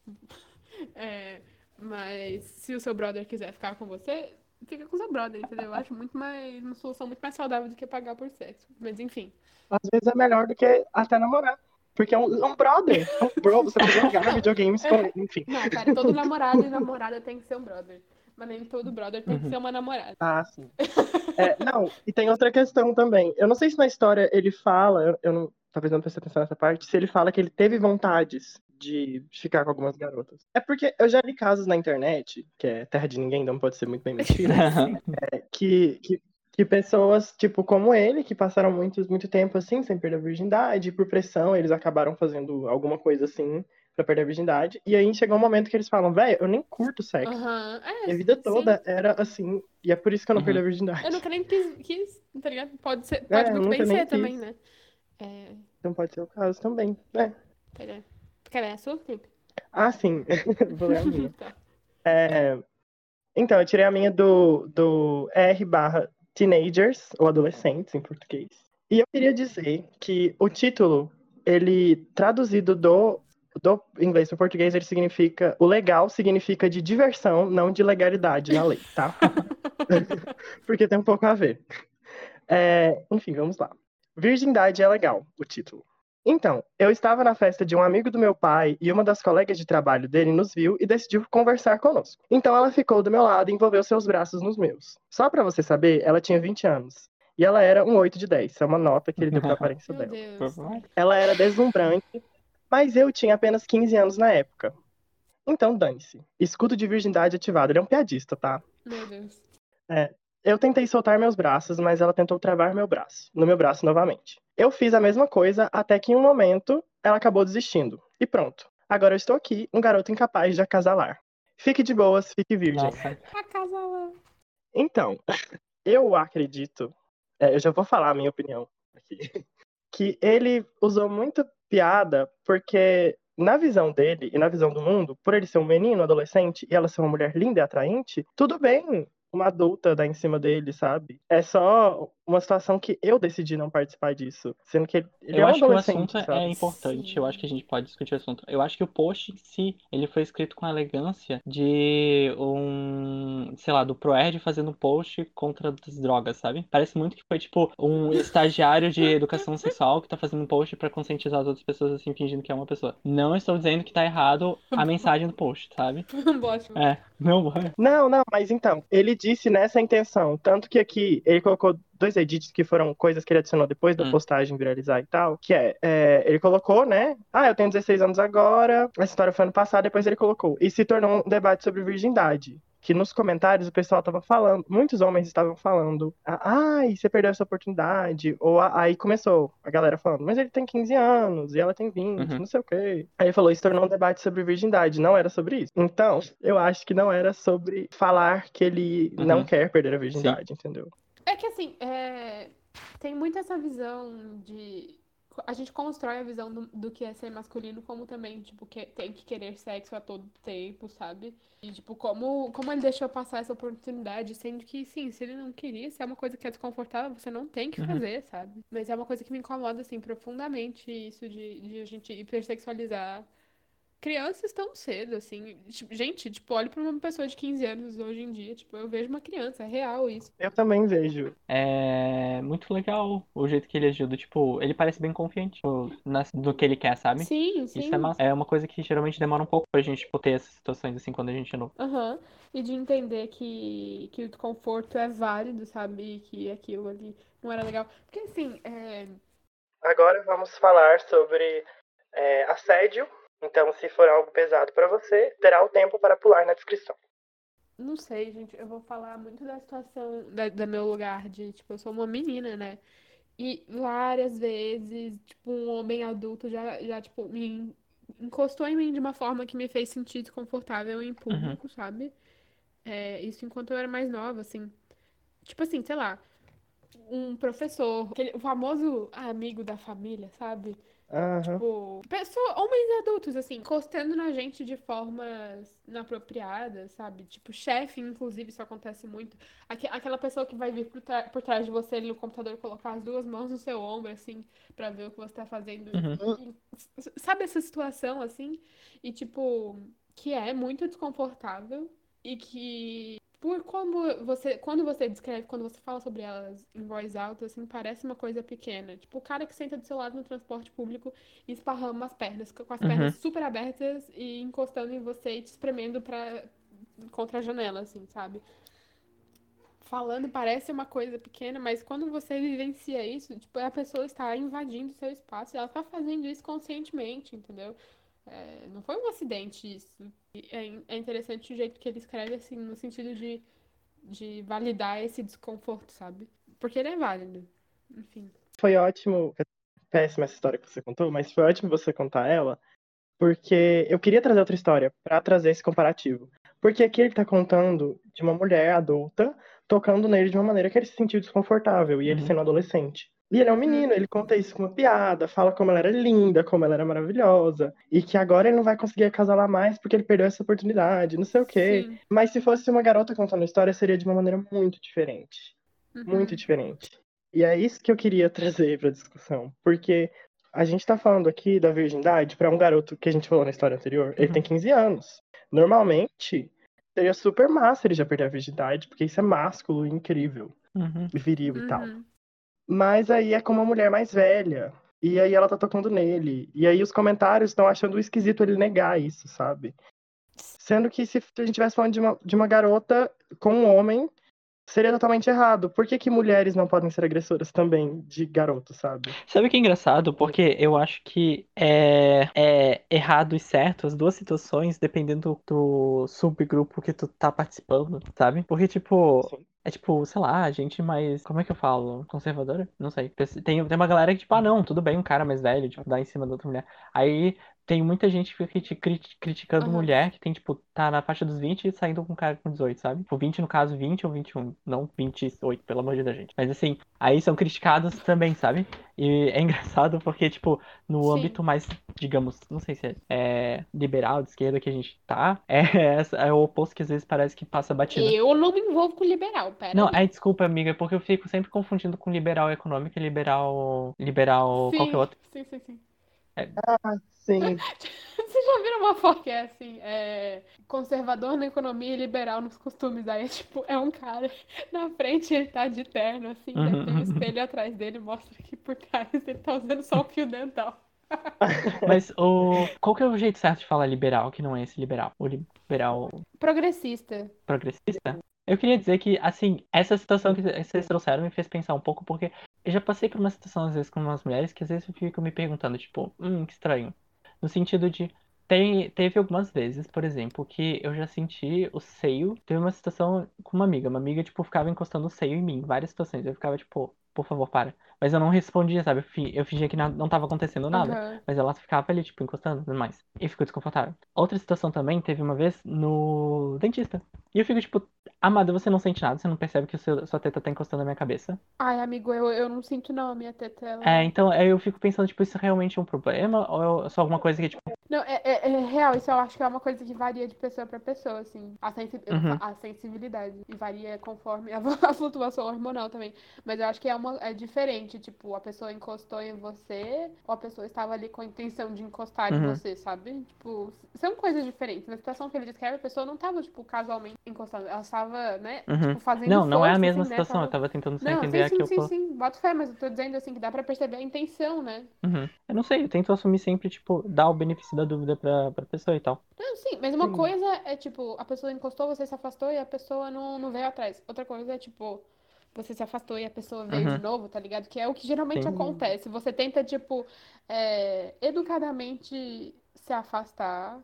É, mas se o seu brother quiser ficar com você, fica com o seu brother, entendeu? Eu acho muito mais, uma solução muito mais saudável do que pagar por sexo. Mas enfim. Às vezes é melhor do que até namorar. Porque é um, é um brother. É um bro, você pode jogar videogames com ele, enfim. Não, cara, todo namorado e namorada tem que ser um brother. Mas nem todo brother tem que Uhum. ser uma namorada. Ah, sim. É, não, e tem outra questão também. Eu não sei se na história ele fala, eu, eu não, talvez não preste atenção nessa parte, se ele fala que ele teve vontades de ficar com algumas garotas. É porque eu já li casos na internet, que é terra de ninguém, não pode ser muito bem mentira, é, que, que, que pessoas, tipo, como ele, que passaram muito, muito tempo assim, sem perder a virgindade, por pressão, eles acabaram fazendo alguma coisa assim pra perder a virgindade. E aí chegou um momento que eles falam, velho, eu nem curto sexo. Aham. É, Minha vida sim. toda era assim, e é por isso que eu não Uhum. perdi a virgindade. Eu nunca nem quis, quis, tá ligado? Pode ser, É, pode eu muito bem ser quis. também, né? É, Então pode ser o caso também. É. pera. Quer ler a sua, Felipe? Ah, sim. Vou ler a minha. Tá. É, Então, eu tirei a minha do, do R barra Teenagers, ou Adolescentes em português. E eu queria dizer que o título, ele, traduzido do, do inglês para o português, ele significa. O legal significa de diversão, não de legalidade na lei, tá? Porque tem um pouco a ver. É, enfim, vamos lá. Virgindade é legal, o título. Então, eu estava na festa de um amigo do meu pai e uma das colegas de trabalho dele nos viu e decidiu conversar conosco. Então ela ficou do meu lado e envolveu seus braços nos meus. Só pra você saber, ela tinha 20 anos. E ela era um 8 de 10. É uma nota que ele deu pra aparência Meu dela. Deus. Ela era deslumbrante, mas eu tinha apenas 15 anos na época. Então, dane-se. Escudo de virgindade ativado. Ele é um piadista, tá? Meu Deus. Eu tentei soltar meus braços, mas ela tentou travar meu braço, no meu braço novamente. Eu fiz a mesma coisa até que em um momento ela acabou desistindo. E pronto. Agora eu estou aqui, um garoto incapaz de acasalar. Fique de boas, fique virgem. Nossa, A casa lá. Então, eu acredito, é, eu já vou falar a minha opinião aqui, que ele usou muita piada porque na visão dele e na visão do mundo, por ele ser um menino, adolescente, e ela ser uma mulher linda e atraente, tudo bem uma adulta dar em cima dele, sabe? É só uma situação que eu decidi não participar disso, sendo que ele, ele eu é um acho que o assunto sabe? é importante. Sim. Eu acho que a gente pode discutir o assunto. Eu acho que o post em si, ele foi escrito com a elegância de um, sei lá, do Proerd fazendo um post contra as drogas, sabe? Parece muito que foi tipo um estagiário de educação sexual que tá fazendo um post pra conscientizar as outras pessoas assim, fingindo que é uma pessoa. Não estou dizendo que tá errado a mensagem do post, sabe? Um ótimo. É, não é. Não, não, mas então, ele disse nessa intenção. Tanto que aqui ele colocou dois edits que foram coisas que ele adicionou depois da Hum. postagem viralizar e tal. Que é, é, ele colocou, né? Ah, eu tenho 16 anos agora. Essa história foi ano passado, depois ele colocou. E se tornou um debate sobre virgindade. Que nos comentários o pessoal tava falando, muitos homens estavam falando, ah, ai, você perdeu essa oportunidade. Ou aí começou a galera falando, mas ele tem 15 anos e ela tem 20, Uhum. não sei o quê. Aí ele falou, isso tornou um debate sobre virgindade, não era sobre isso. Então, eu acho que não era sobre falar que ele não Uhum. quer perder a virgindade, entendeu? É que assim, é, tem muito essa visão de. A gente constrói a visão do, do que é ser masculino como também, tipo, que tem que querer sexo a todo tempo, sabe? E, tipo, como, como ele deixou passar essa oportunidade, sendo que, sim, se ele não queria, se é uma coisa que é desconfortável, você não tem que Uhum. fazer, sabe? Mas é uma coisa que me incomoda, assim, profundamente, isso de, de a gente hipersexualizar crianças tão cedo, assim. Tipo, gente, tipo, olhe pra uma pessoa de 15 anos hoje em dia, tipo, eu vejo uma criança, é real isso. Eu também vejo. É muito legal o jeito que ele ajuda. Tipo, ele parece bem confiante tipo, nas- no que ele quer, sabe? Sim, sim. Isso é massa. É uma coisa que geralmente demora um pouco pra gente tipo, ter essas situações assim quando a gente é novo. Aham. E de entender que, que o desconforto é válido, sabe? E que aquilo ali não era legal. Porque assim, é... Agora vamos falar sobre é, assédio. Então, se for algo pesado pra você, terá o tempo para pular na descrição. não sei, gente. Eu vou falar muito da situação, da, do meu lugar de, tipo, eu sou uma menina, né? E várias vezes, tipo, um homem adulto já, já tipo, me encostou em mim de uma forma que me fez sentir desconfortável em público, sabe? É, isso enquanto eu era mais nova, assim. Tipo assim, sei lá, um professor, aquele, o famoso amigo da família, sabe? Aham. Tipo, pessoa, homens adultos, assim, encostando na gente de formas inapropriadas, sabe? Tipo, chefe, inclusive, isso acontece muito. Aque- aquela pessoa que vai vir por, por trás de você ali no computador e colocar as duas mãos no seu ombro, assim, pra ver o que você tá fazendo. Uhum. E- s- sabe essa situação, assim? E, tipo, que é muito desconfortável e que. Por como você, quando você descreve, quando você fala sobre elas em voz alta, assim, parece uma coisa pequena. Tipo, o cara que senta do seu lado no transporte público e esparrama as pernas, com as Uhum. pernas super abertas e encostando em você e te espremendo pra, contra a janela, assim, sabe? falando parece uma coisa pequena, mas quando você vivencia isso, tipo, a pessoa está invadindo seu espaço e ela está fazendo isso conscientemente, entendeu? É, não foi um acidente isso. É, é interessante o jeito que ele escreve, assim, no sentido de, de validar esse desconforto, sabe? Porque ele é válido. Enfim. Foi ótimo. É péssima essa história que você contou, mas foi ótimo você contar ela, porque eu queria trazer outra história pra trazer esse comparativo. Porque aqui ele tá contando de uma mulher adulta tocando nele de uma maneira que ele se sentiu desconfortável, e ele Uhum. sendo adolescente. E ele é um menino, ele conta isso com uma piada, fala como ela era linda, como ela era maravilhosa, e que agora ele não vai conseguir acasalar mais porque ele perdeu essa oportunidade, não sei o quê. Sim. Mas se fosse uma garota contando a história, seria de uma maneira muito diferente Uhum. muito diferente. E é isso que eu queria trazer para discussão, porque a gente tá falando aqui da virgindade para um garoto que a gente falou na história anterior, ele Uhum. tem 15 anos. Normalmente, seria super massa ele já perder a virgindade, porque isso é másculo e incrível, Uhum. viril e tal. Mas aí é com uma mulher mais velha. E aí ela tá tocando nele. E aí os comentários estão achando esquisito ele negar isso, sabe? Sendo que se a gente estivesse falando de uma, de uma garota com um homem, seria totalmente errado. Por que, que mulheres não podem ser agressoras também de garotos, sabe? Sabe o que é engraçado? Porque eu acho que é, é errado e certo as duas situações, dependendo do subgrupo que tu tá participando, sabe? Porque, tipo, Sim. É tipo, sei lá, gente mais. Como é que eu falo? Conservadora? Não sei. Tem, tem uma galera que, tipo, ah, não, tudo bem, um cara mais velho, tipo, dar em cima da outra mulher. Aí tem muita gente que fica criti- criti- criticando Aham. mulher que tem, tipo, tá na faixa dos 20 e saindo com um cara com 18, sabe? Tipo, 20 no caso, 20 ou 21. Não 28, pelo amor de Deus, gente. Mas assim, aí são criticados também, sabe? E é engraçado porque, tipo, no Sim. âmbito mais, digamos, não sei se é, é liberal, de esquerda que a gente tá, é, essa- é o oposto que às vezes parece que passa batido. Eu não me envolvo com liberal, pera. Não, aí. é desculpa, amiga, porque eu fico sempre confundindo com liberal econômico e liberal. Liberal Sim, qualquer outro. sim, sim, sim. Sim. Vocês já viram uma foto que é assim, é conservador na economia e liberal nos costumes? Aí é tipo, é um cara na frente, ele tá de terno, assim, daí tem um Uhum. espelho atrás dele, mostra que por trás ele tá usando só o fio dental. Mas o. Qual que é o jeito certo de falar liberal, que não é esse liberal? O liberal Progressista. progressista? Eu queria dizer que, assim, essa situação que vocês trouxeram me fez pensar um pouco, porque eu já passei por uma situação, às vezes, com umas mulheres que às vezes eu fico me perguntando, tipo, hum, que estranho. No sentido de. Tem, teve algumas vezes, por exemplo, que eu já senti o seio. Teve uma situação com uma amiga. Uma amiga, tipo, ficava encostando o seio em mim, várias situações. Eu ficava, tipo, por favor, para. Mas eu não respondia, sabe? Eu, fi- eu fingia que na- não tava acontecendo nada. Aham. Mas ela ficava ali, tipo, encostando e tudo mais. E ficou desconfortável. Outra situação também teve uma vez no dentista. E eu fico, tipo, amada, você não sente nada, você não percebe que o seu, sua teta tá encostando na minha cabeça. Ai, amigo, eu, eu não sinto não, a minha teta, ela... É, então aí eu fico pensando, tipo, isso realmente é um problema? Ou é só alguma coisa que, tipo, Não, é, é- é real, isso eu acho que é uma coisa que varia de pessoa pra pessoa, assim. A, sensi- Uhum. a sensibilidade. E varia conforme a, a flutuação hormonal também. Mas eu acho que é, uma, é diferente, tipo, a pessoa encostou em você ou a pessoa estava ali com a intenção de encostar em Uhum. você, sabe? Tipo, são coisas diferentes. Na situação que ele descreve, a pessoa não estava, tipo, casualmente encostando. Ela estava, né, Uhum. tipo, fazendo não, não é a força, mesma assim, né? situação, eu Tava- tava tentando Não, entender sim, aqui sim, o sim, sim. Boto fé, mas eu tô dizendo, assim, que dá pra perceber a intenção, né? Uhum. Eu não sei, eu tento assumir sempre, tipo, dar o benefício da dúvida pra, pra pessoa e tal. Não, sim, mas uma Sim. coisa é tipo, a pessoa encostou, você se afastou e a pessoa não, não veio atrás. Outra coisa é tipo, você se afastou e a pessoa veio Uhum. de novo, tá ligado? Que é o que geralmente Sim. acontece. Você tenta, tipo, é, educadamente se afastar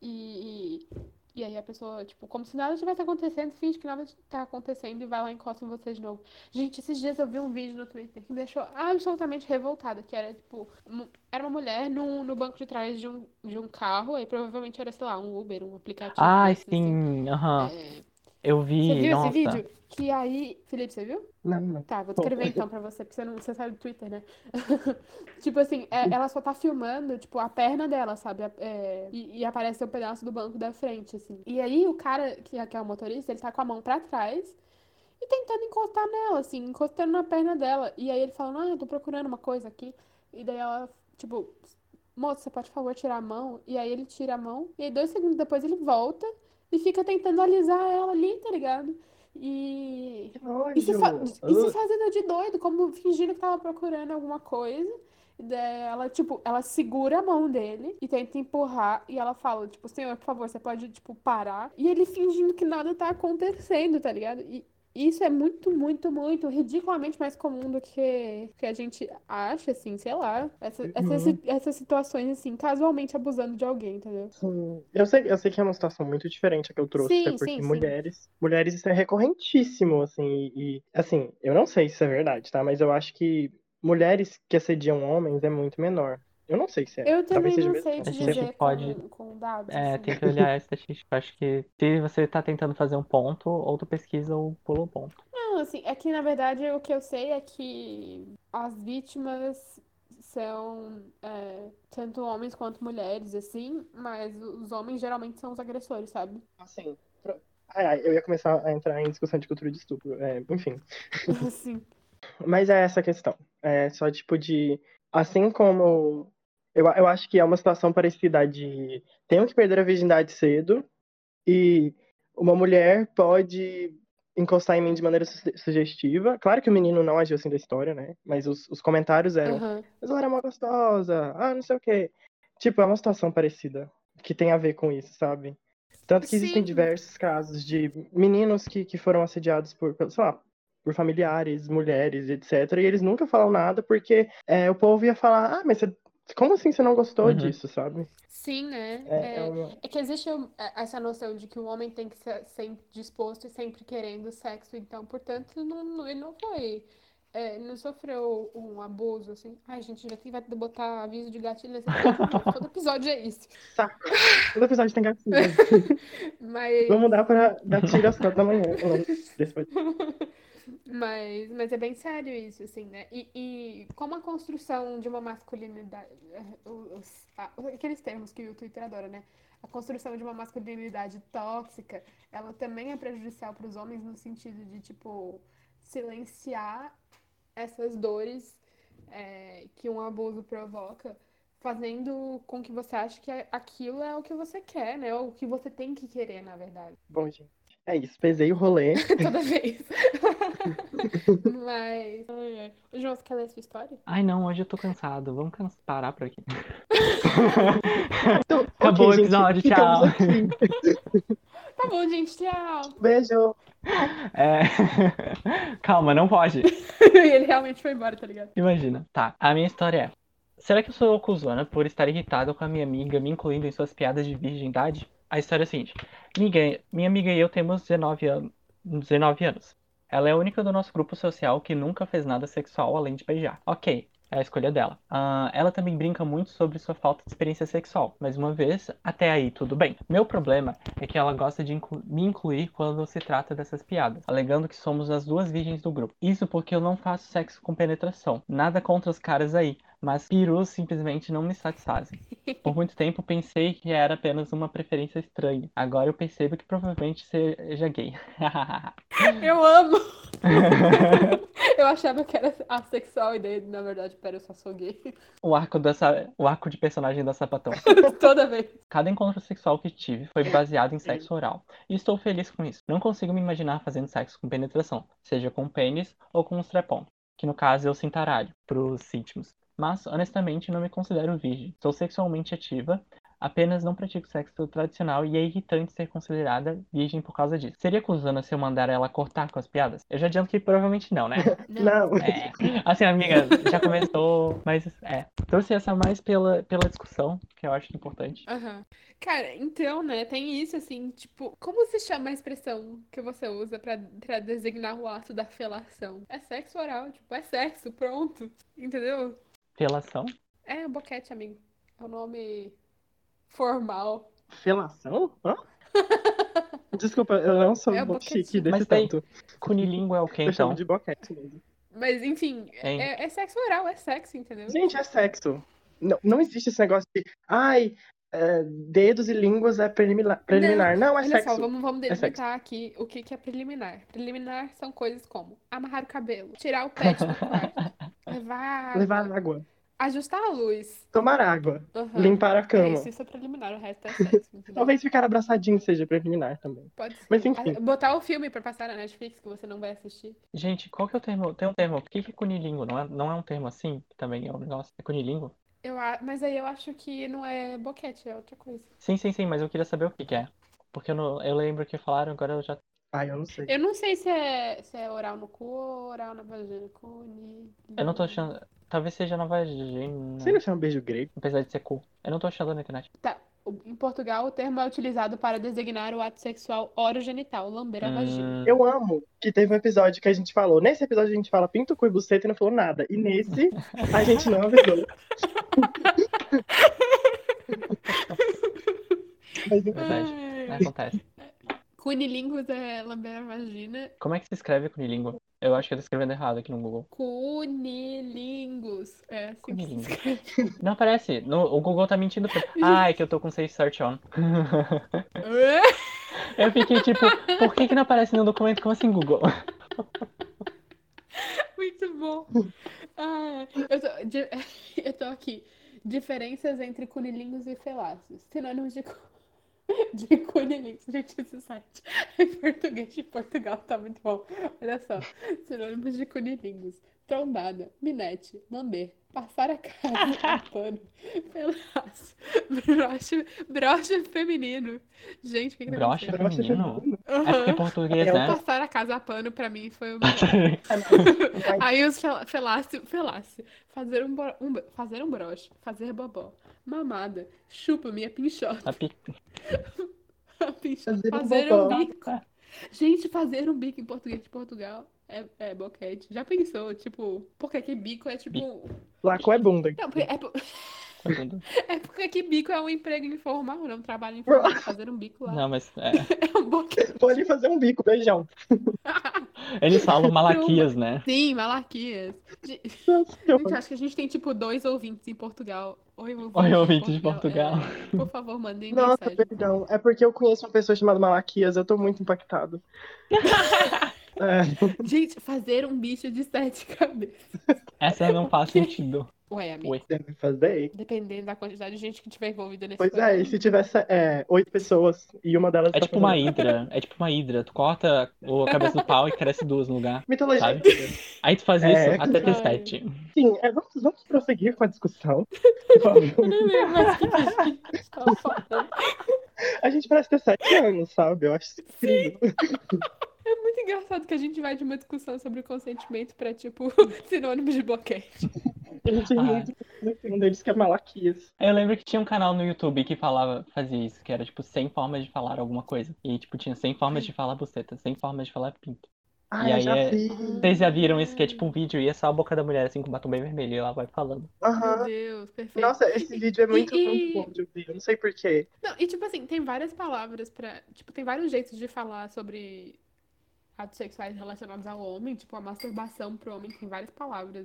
e, e, e aí a pessoa, tipo, como se nada tivesse acontecendo, finge que nada tá acontecendo e vai lá e encosta em você de novo. Gente, esses dias eu vi um vídeo no Twitter que me deixou absolutamente revoltada, que era, tipo, era uma mulher no, no banco de trás de um, de um carro, aí provavelmente era, sei lá, um Uber, um aplicativo desses, assim. sim, aham. É, Eu Você vi, viu nossa. esse vídeo? Que aí. Felipe, você viu? Não, não. Tá, vou descrever então pra você, porque você não você sabe do Twitter, né? tipo assim, é- ela só tá filmando, tipo, a perna dela, sabe? É, e, e aparece um pedaço do banco da frente, assim. E aí o cara, que, é- que é o motorista, ele tá com a mão pra trás e tentando encostar nela, assim, encostando na perna dela. E aí ele falando, ah, eu tô procurando uma coisa aqui. E daí ela, tipo, moço, você pode, por favor, tirar a mão? E aí ele tira a mão, e aí dois segundos depois ele volta e fica tentando alisar ela ali, tá ligado? E. E se, fa- e se fazendo de doido, como fingindo que tava procurando alguma coisa. E ela, tipo, ela segura a mão dele e tenta empurrar. E ela fala, tipo, senhor, por favor, você pode, tipo, parar. E ele fingindo que nada tá acontecendo, tá ligado? E, Isso é muito, muito, muito ridiculamente mais comum do que, que a gente acha, assim, sei lá. Essa- essas, Uhum. essas situações, assim, casualmente abusando de alguém, entendeu? Sim. Eu sei, eu sei que é uma situação muito diferente a que eu trouxe, Sim, até porque sim, sim. mulheres, mulheres isso é recorrentíssimo, assim, e, e, assim, eu não sei se isso é verdade, tá? Mas eu acho que mulheres que assediam homens é muito menor. Eu não sei se é. Eu também Talvez seja não mesmo. sei A te gente dizer pode- com, com dados, É, assim. tem que olhar a estatística. Acho que se você tá tentando fazer um ponto, ou tu pesquisa ou pula o ponto. Não, assim, é que na verdade o que eu sei é que as vítimas são é, tanto homens quanto mulheres, assim, mas os homens geralmente são os agressores, sabe? Assim, pro- ai, ai, eu ia começar a entrar em discussão de cultura de estupro, é, enfim. Assim. Mas é essa a questão. É só tipo de. Assim como. Eu, eu acho que é uma situação parecida de. Tenho que perder a virgindade cedo e uma mulher pode encostar em mim de maneira su- sugestiva. Claro que o menino não agiu assim da história, né? Mas os, os comentários eram. Aham. Mas ela era uma gostosa, ah, não sei o quê. Tipo, é uma situação parecida que tem a ver com isso, sabe? Tanto que existem Sim. diversos casos de meninos que, que foram assediados por, sei lá, por familiares, mulheres, etc. E eles nunca falam nada porque é, o povo ia falar, ah, mas você- como assim você não gostou Uhum. disso, sabe? Sim, né? É, é É, uma- é que existe é, essa noção de que o homem tem que ser sempre disposto e sempre querendo sexo, então, portanto, não, não- ele não foi. é, ele não sofreu um abuso, assim. Ai, gente, já tem, vai botar aviso de gatilho nesse episódio. Todo episódio é isso. Saco. Todo episódio tem gatilho. Mas. Vamos mudar pra gatilho às quatro da manhã. podcast. Mas, mas é bem sério isso, assim, né? E, e como a construção de uma masculinidade. os- aqueles termos que o Twitter adora, né? A construção de uma masculinidade tóxica, ela também é prejudicial para os homens no sentido de, tipo, silenciar essas dores eh, que um abuso provoca, fazendo com que você ache que aquilo é o que você quer, né? Ou o que você tem que querer, na verdade. Bom, gente. É isso. Pesei o rolê. Toda vez. Mas. Ô, João, você quer ler a sua história? Ai não, hoje eu tô cansado. Vamos can- parar por aqui. Então, Acabou ok, o gente, episódio, ficamos tchau. Tá bom, gente, tchau. Beijo. É... Calma, não pode. E ele realmente foi embora, tá ligado? Imagina. Tá, a minha história é. Será que eu sou cuzona por estar irritado com a minha amiga me incluindo em suas piadas de virgindade? A história é a seguinte. Amiga, minha amiga e eu temos 19 anos. 19 anos. Ela é a única do nosso grupo social que nunca fez nada sexual além de beijar. Ok, é a escolha dela. Ah, ela também brinca muito sobre sua falta de experiência sexual. Mais uma vez, até aí tudo bem. Meu problema é que ela gosta de inclu- me incluir quando se trata dessas piadas, alegando que somos as duas virgens do grupo. Isso porque eu não faço sexo com penetração. Nada contra os caras aí, mas perus simplesmente não me satisfazem. Por muito tempo pensei que era apenas uma preferência estranha. Agora eu percebo que provavelmente seja gay. Eu amo! Eu achava que era assexual e daí, na verdade, pera, eu só sou gay. o arco dessa, o arco de personagem da sapatão. Toda vez. Cada encontro sexual que tive foi baseado em sexo oral. E estou feliz com isso. Não consigo me imaginar fazendo sexo com penetração, seja com pênis ou com um strap-on, que no caso é o cintaralho, pros íntimos. Mas, honestamente, não me considero virgem. Sou sexualmente ativa, apenas não pratico sexo tradicional e é irritante ser considerada virgem por causa disso. Seria acusando se eu mandar ela cortar com as piadas? Eu já adianto que provavelmente não, né? Não. É. Assim, amiga, já começou, mas é. Trouxe essa mais pela, pela discussão, que eu acho importante. Aham. Cara, então, né, tem isso, assim, tipo, como se chama a expressão que você usa pra, pra designar o ato da felação? É sexo oral, tipo, é sexo, pronto. Entendeu? Relação? É um boquete, amigo. É o nome formal. Felação? Hã? Desculpa, eu não sou É chique desse Mas tem- tanto. Cunilingo é o que Eu chamo então? de boquete mesmo. Mas, enfim, é, é sexo oral, é sexo, entendeu? Gente, é sexo. Não, não existe esse negócio de, ai, é, dedos e línguas é preliminar. preliminar. Não, é Olha sexo. só, vamos, vamos É delimitar aqui o que, que é preliminar. Preliminar são coisas como amarrar o cabelo, tirar o pet do quarto, levar, Levar água, ajustar a luz, tomar água, aham. limpar a É cama. isso, isso é preliminar, o resto é sexo? Talvez ficar abraçadinho seja preliminar também. Pode ser. Mas enfim. Ah, Botar o filme pra passar na Netflix que você não vai assistir. Gente, qual que é o termo? Tem um termo. O que que é cunilingo? Não é, não é um termo assim? Que também é um negócio. É cunilingo? Eu, a- mas aí eu acho que não é boquete, é outra coisa. Sim, sim, sim, mas eu queria saber o que que é. Porque eu, não, eu lembro que falaram, agora eu já Ai, eu não sei. Eu não sei se é, se é oral no cu ou oral na vagina. Cune. Eu não tô achando. Talvez seja na vagina. Você não chama beijo grego? Apesar de ser cu. Eu não tô achando na internet. Tá. Em Portugal, o termo é utilizado para designar o ato sexual orogenital, lamber a vagina. Hum, Eu amo que teve um episódio que a gente falou. Nesse episódio a gente fala pinto, cu e buceta e não falou nada. E nesse, a gente não avisou. Mas, enfim, Verdade. Acontece. Cunilingus é lamber a vagina. Como é que se escreve cunilíngua? Eu acho que eu tô escrevendo errado aqui no Google. Cunilingus. É assim que se Cunilingus. escreve. Não aparece. No, o Google tá mentindo pra... Ah, é que eu tô com Safe Search on. Eu fiquei tipo, por que que não aparece no documento? Como assim, Google? Muito bom. Ah, eu, tô, eu tô aqui. Diferenças entre cunilingus e feláceos. Sinônimos de, de cunilingus. Gente, esse site em português de Portugal tá muito bom. Olha só. Sinônimos de cunilingus. Trombada, minete, lamber, passar a casa, a pano, pedaço, broche, broche feminino. Gente, o que que tá Brocha acontecendo? feminino? É porque é português, É, né? Passar a casa a pano pra mim foi o melhor. Aí os fel- felácio, felácio, fazer um, um- fazer um broche, fazer bobó, mamada, chupa minha pinchota, A pi- Fazer pinchota, um fazer um bobó. bico. Gente, fazer um bico em português de Portugal é, é boquete. Já pensou, tipo, porque que bico é tipo... Laco é bunda. Não, porque- é, por- tudo. é porque que bico é um emprego informal, não um trabalho informal. Fazer um bico lá Não, mas é, é um boquete. Pode fazer um bico, beijão. eles falam Malaquias, né? Sim, Malaquias. Gente, acho que a gente tem tipo dois ouvintes em Portugal. Oi, ouvintes Oi, de ouvintes de Portugal. É, por favor, mandem Nossa, mensagem. perdão. É porque eu conheço uma pessoa chamada Malaquias, eu tô muito impactado. É, Gente, fazer um bicho de sete cabeças. Essa não faz sentido. Ué, amigo. Deve fazer. Dependendo da quantidade de gente que tiver envolvida nesse Pois é, e se tivesse é, oito pessoas e uma delas É tá tipo uma fazendo- hidra. É tipo uma hidra. Tu corta o- a cabeça do pau e cresce duas no lugar. Mitologia. Sabe? Aí tu faz É, isso até ter ai. sete. Sim, é, vamos, vamos prosseguir com a discussão. Por favor. Eu não lembro mais o que a gente tava falando. A gente parece ter sete anos, sabe? Eu acho incrível. É muito engraçado que a gente vai de uma discussão sobre consentimento pra, tipo, sinônimos de boquete. Ah. muito. Um deles que é Malaquias. Eu lembro que tinha um canal no YouTube que falava, fazia isso, que era tipo 100 formas de falar alguma coisa. E tipo, tinha 100 formas de falar buceta, 100 formas de falar pinto. Ah, E aí já é-. Vocês já viram isso que é tipo um vídeo e é só a boca da mulher assim com batom bem vermelho e ela vai falando. Meu Aham. Deus, perfeito. Nossa, esse vídeo é muito, E- muito bom de ouvir. Eu não sei porquê. Não, e tipo assim, tem várias palavras pra. Tipo, tem vários jeitos de falar sobre atos sexuais relacionados ao homem. Tipo, a masturbação pro homem tem várias palavras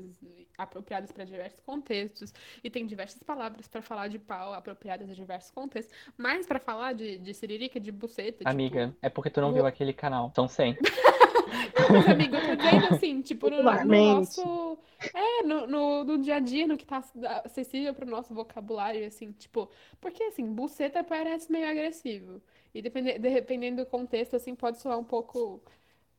apropriadas pra diversos contextos. E tem diversas palavras pra falar de pau apropriadas a diversos contextos. Mas pra falar de, de siririca, de buceta, tipo. Amiga, é porque tu não o- viu aquele canal. São 100. Mas, amigo, eu tô dizendo assim, tipo, no, no nosso. É, no, no, no dia a dia, no que tá acessível pro nosso vocabulário, assim, tipo. Porque, assim, buceta parece meio agressivo. E depende, dependendo do contexto, assim, pode soar um pouco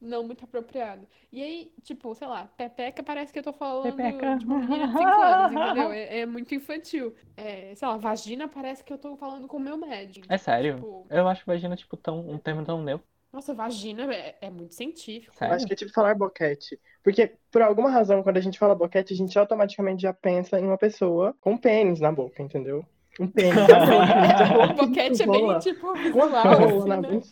não muito apropriado. E aí, tipo, sei lá, pepeca parece que eu tô falando Pepeca. de uma menina de 5 anos, entendeu? É, é muito infantil. É, sei lá, vagina parece que eu tô falando com o meu médico. É sério? Tipo, Eu acho vagina, tipo, tão, um termo tão neutro. nossa, vagina é, é muito científico. Eu Sério? acho que é tipo falar boquete. Porque, por alguma razão, quando a gente fala boquete, a gente automaticamente já pensa em uma pessoa com pênis na boca, entendeu? Um pênis na boca. O boquete é bem, tipo, Uma rola assim, na né? boca.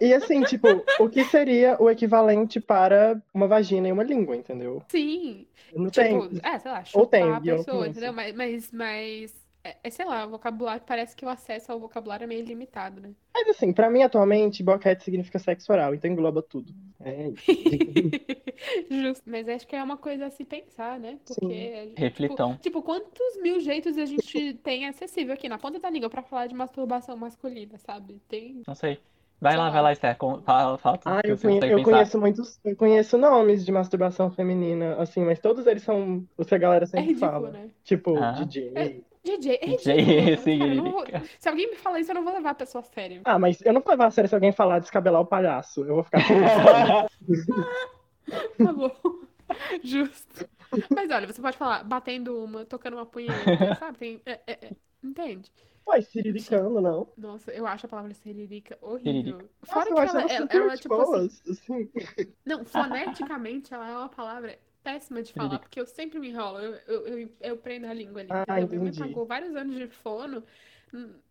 E assim, tipo, o que seria o equivalente para uma vagina e uma língua, entendeu? Sim. Não Tipo, tem. é, sei lá, Ou tem, a pessoa, entendeu? Mas, mas, mas é, é, sei lá, o vocabulário, parece que o acesso ao vocabulário é meio limitado, né? Mas assim, pra mim atualmente, boquete significa sexo oral, então engloba tudo. É isso. Justo. Mas acho que é uma coisa a se pensar, né? Porque, tipo, Reflitão. tipo, quantos mil jeitos a gente tem acessível aqui na ponta da língua pra falar de masturbação masculina, sabe? Tem. Não sei. Vai lá, vai lá, Esther. com- Fala, fala tudo Ah, que eu, você conhe- eu conheço muitos, eu conheço nomes de masturbação feminina, assim, mas todos eles são os que a galera É sempre ridículo, fala. né? Tipo, Ah. DJ. DJ, é DJ, eu não vou-. Se alguém me falar isso, eu não vou levar a pessoa a sério. Ah, mas eu não vou levar a sério se alguém falar descabelar o palhaço. Eu vou ficar. Tá bom. Justo. Mas olha, você pode falar batendo uma, tocando uma punheta, sabe? Tem, é- é- é- entende? Ué, siriricando, não. Nossa, eu acho a palavra siririca horrível. Siririca. Fora Nossa, eu que acho ela, ela ela, tipo assim, boas, assim. Não, foneticamente ela é uma palavra péssima de falar, porque eu sempre me enrolo, eu, eu, eu, eu prendo a língua ali. Ah, mãe entendi. pagou vários anos de fono,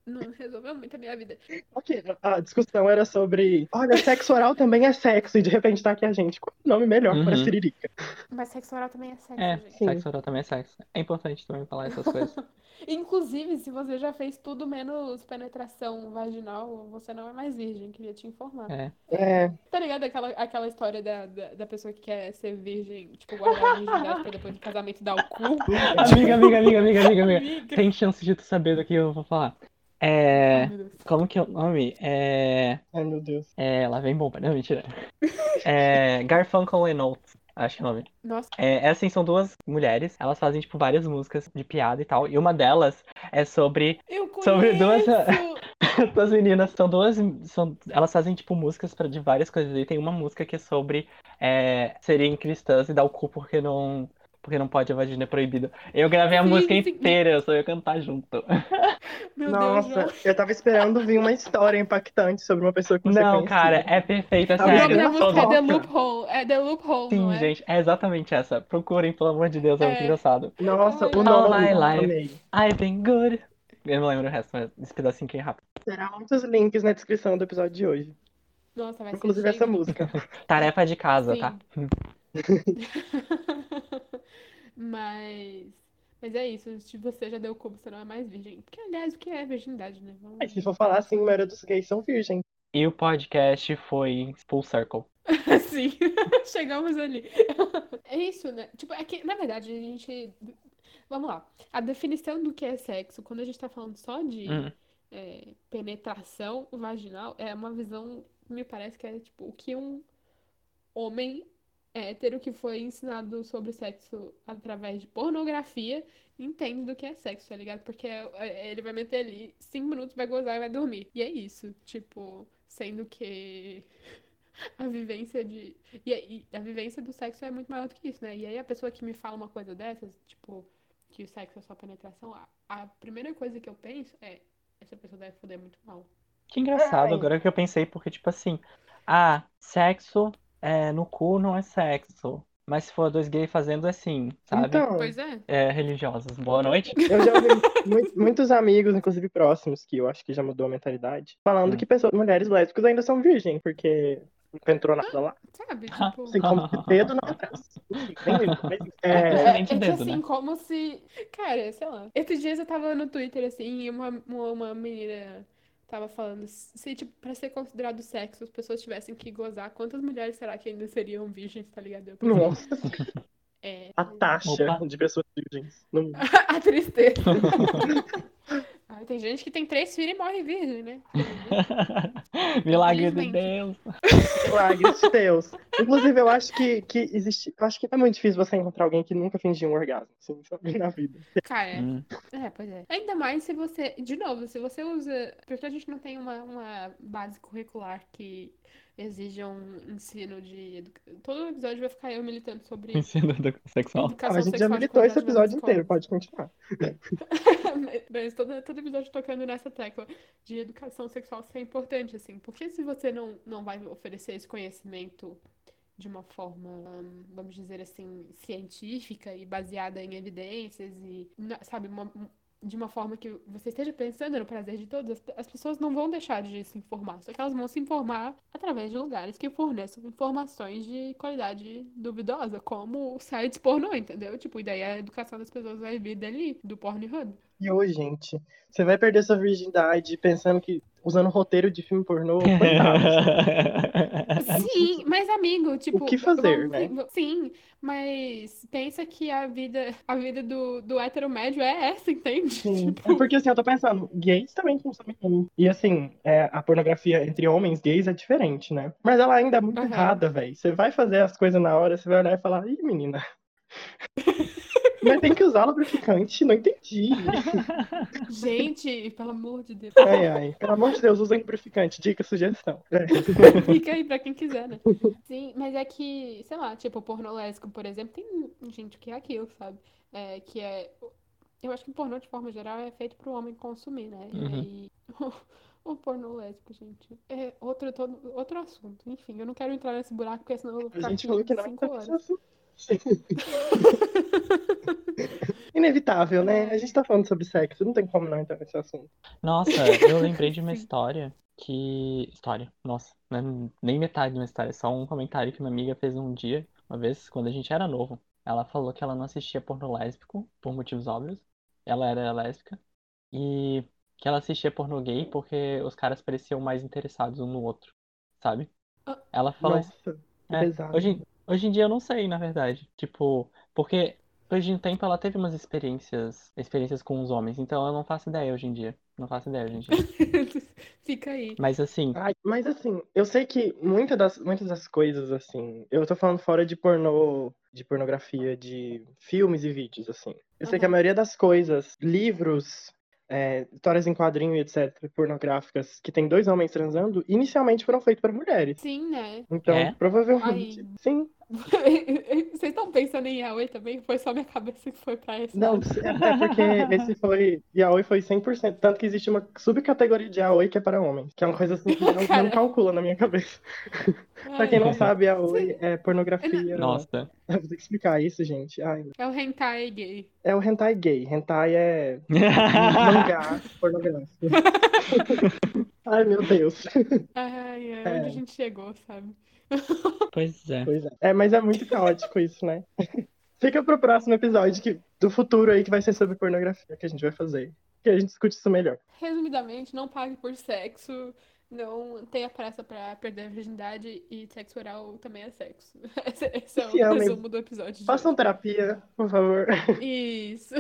não resolveu muito a minha vida. Ok, a discussão era sobre. Olha, sexo oral também é sexo, e de repente tá aqui a gente. Qual o nome melhor para Uhum. siririca? Mas sexo oral também é sexo, É, gente. Sexo oral também é sexo. É importante também falar essas coisas. Inclusive, se você já fez tudo menos penetração vaginal, você não é mais virgem, queria te informar. É. É, Tá ligado aquela, aquela história da, da, da pessoa que quer ser virgem, tipo, guardar a virgindade pra depois do casamento dar o cu? Amiga, amiga, amiga, amiga, amiga, amiga. Amiga. Tem chance de tu saber do que eu vou falar. É. Como que é o nome? É. ai meu Deus. É. Lá vem bomba. Não, mentira. É. Garfunkel and Oates. Acho que é o nome. Nossa, É, é assim, são duas mulheres. Elas fazem, tipo, várias músicas de piada e tal. E uma delas é sobre. eu conheço! Sobre duas- Duas meninas, são duas. São, elas fazem, tipo, músicas pra, de várias coisas. E tem uma música que é sobre é, serem cristãs e dar o cu porque não. Porque não pode, a vagina é proibido. Eu gravei a Sim, música sim. inteira, eu só ia cantar junto. Meu Deus, Nossa, não. eu tava esperando vir uma história impactante sobre uma pessoa que você Não, conhecia. cara, é perfeita, Tá nome sério. da na música é The. Loophole. É The Loophole, não Sim, é? gente, é exatamente essa. Procurem, pelo amor de Deus, é muito É. engraçado. Nossa, o All nome, my life. amei. I've been good. Eu não lembro o resto, mas esse pedacinho aqui é rápido. Terá muitos links na descrição do episódio de hoje. Nossa, vai ser Inclusive cheio essa música. Tarefa de casa, Sim. tá? Mas. Mas é isso, se você já deu cubo, você não é mais virgem. Porque, aliás, o que é virgindade, né? Vamos... Se for falar assim, a maioria dos gays são virgens. E o podcast foi Full Circle. Sim, chegamos ali. É isso, né? Tipo, é que, na verdade, a gente. Vamos lá. A definição do que é sexo, quando a gente tá falando só de Hum. é, penetração vaginal, é uma visão, me parece que é tipo o que um homem hétero que foi ensinado sobre sexo através de pornografia entende do que é sexo, tá ligado? Porque é- ele vai meter ali cinco minutos, vai gozar e vai dormir. E é isso, tipo, sendo que a vivência de. E, a- e a vivência do sexo é muito maior do que isso, né? E aí a pessoa que me fala uma coisa dessas, tipo, que o sexo é só penetração, a, a primeira coisa que eu penso é, essa pessoa deve foder muito mal. Que engraçado, Ai. agora que eu pensei, porque, tipo assim, ah, sexo é, no cu não é sexo. Mas se for dois gays fazendo, é sim, sabe? Então, Pois é. É, religiosos. Boa noite. eu já ouvi mui- muitos amigos, inclusive próximos, que eu acho que já mudou a mentalidade, falando Hum. que pessoas, mulheres lésbicas ainda são virgens, porque não entrou nada lá. Sabe? Tipo. Assim como que dedo não É, é, é, que dedo, assim, né? como se. Cara, sei lá. Esses dias eu tava no Twitter, assim, e uma, uma, uma menina tava falando se, tipo, pra ser considerado sexo, as pessoas tivessem que gozar, quantas mulheres será que ainda seriam virgens, tá ligado? Eu pensei, nossa, é, a taxa Opa. de pessoas virgens. no mundo. a tristeza. Tem gente que tem três filhos e morre virgem, né? Milagre de. Deus. Milagres de Deus. Inclusive, eu acho que, que existe. Eu acho que é muito difícil você encontrar alguém que nunca fingiu um orgasmo, assim, na vida. Cara, Hum. É, pois é. Ainda mais se você, de novo, se você usa. Porque a gente não tem uma, uma base curricular que exija um ensino de. educa- Todo episódio vai ficar eu militando sobre Ensino sexual. Ah, educação a gente já militou esse episódio inteiro, pode continuar. Mas todo, todo episódio tocando nessa tecla de educação sexual isso é importante, assim. Porque se você não, não vai oferecer esse conhecimento de uma forma, vamos dizer assim, científica e baseada em evidências e, sabe, uma- de uma forma que você esteja pensando no prazer de todos, as, as pessoas não vão deixar de se informar. Só que elas vão se informar através de lugares que forneçam informações de qualidade duvidosa, como sites pornô, entendeu? Tipo, e daí a educação das pessoas vai vir dali, do Pornhub. E hoje, gente, você vai perder sua virgindade pensando que. usando roteiro de filme pornô. Sim, mas amigo, tipo, que fazer, vamos- né? Sim, mas pensa que a vida, a vida do, do hétero médio é essa, entende? Sim. Tipo, É porque assim, eu tô pensando, gays também consomem homem. E assim, é, a pornografia entre homens gays é diferente, né? Mas ela ainda é muito Aham. errada, velho. Você vai fazer as coisas na hora, você vai olhar e falar, ih, menina. Mas tem que usar lubrificante, não entendi. gente, pelo amor de Deus. Ai, ai. Pelo amor de Deus, usem lubrificante. Dica, sugestão. É. Fica aí pra quem quiser, né? Sim, mas é que, sei lá, tipo, porno lésbico, por exemplo, tem gente que é aquilo, sabe? É, que é. eu acho que o pornô, de forma geral, é feito pro homem consumir, né? E Uhum. aí, o pornô lésbico, gente, é outro, todo, outro assunto. Enfim, eu não quero entrar nesse buraco, porque senão eu vou A ficar gente aqui falou que não cinco entra horas. nesse assunto. Inevitável, né? A gente tá falando sobre sexo, não tem como não entrar nesse assunto. Nossa, eu lembrei de uma história que. História, nossa, não é nem metade de uma história, é só um comentário que uma amiga fez um dia, uma vez, quando a gente era novo. Ela falou que ela não assistia pornô lésbico, por motivos óbvios. Ela era lésbica. E que ela assistia pornô gay porque os caras pareciam mais interessados um no outro, sabe? Ah. Ela falou. Nossa, que É, pesado. hoje, hoje em dia eu não sei, na verdade. Tipo, porque depois de um tempo ela teve umas experiências, experiências com os homens, então eu não faço ideia hoje em dia. Não faço ideia hoje em dia. Fica aí. Mas assim, Ai, mas assim, eu sei que muitas das, muitas das coisas, assim, eu tô falando fora de pornô, de pornografia, de filmes e vídeos, assim. Eu sei que a maioria das coisas, livros, é, histórias em quadrinho, etc., pornográficas, que tem dois homens transando, inicialmente foram feitos para mulheres. Sim, né? Então, É? provavelmente, Ai. sim. Vocês estão pensando em yaoi também? Foi só minha cabeça que foi pra esse Não, é é porque esse foi. Yaoi foi 100%. Tanto que existe uma subcategoria de Yaoi que é para homens. Que é uma coisa assim que não, não calcula na minha cabeça. Pra quem não sabe, Yaoi é pornografia. nossa. Eu vou ter que explicar isso, gente. Ai, É o hentai gay. é o hentai gay. Hentai é mangá pornográfico. Ai, meu Deus. Ai, ai, É. onde a gente chegou, sabe? Pois é. Pois é. É, mas é muito caótico isso, né? Fica pro próximo episódio que, do futuro aí que vai ser sobre pornografia que a gente vai fazer. Que a gente discute isso melhor. Resumidamente, não pague por sexo, não tenha pressa pra perder a virgindade e sexo oral também é sexo. Esse, esse é o Se amem. resumo do episódio Façam terapia, por favor. Isso.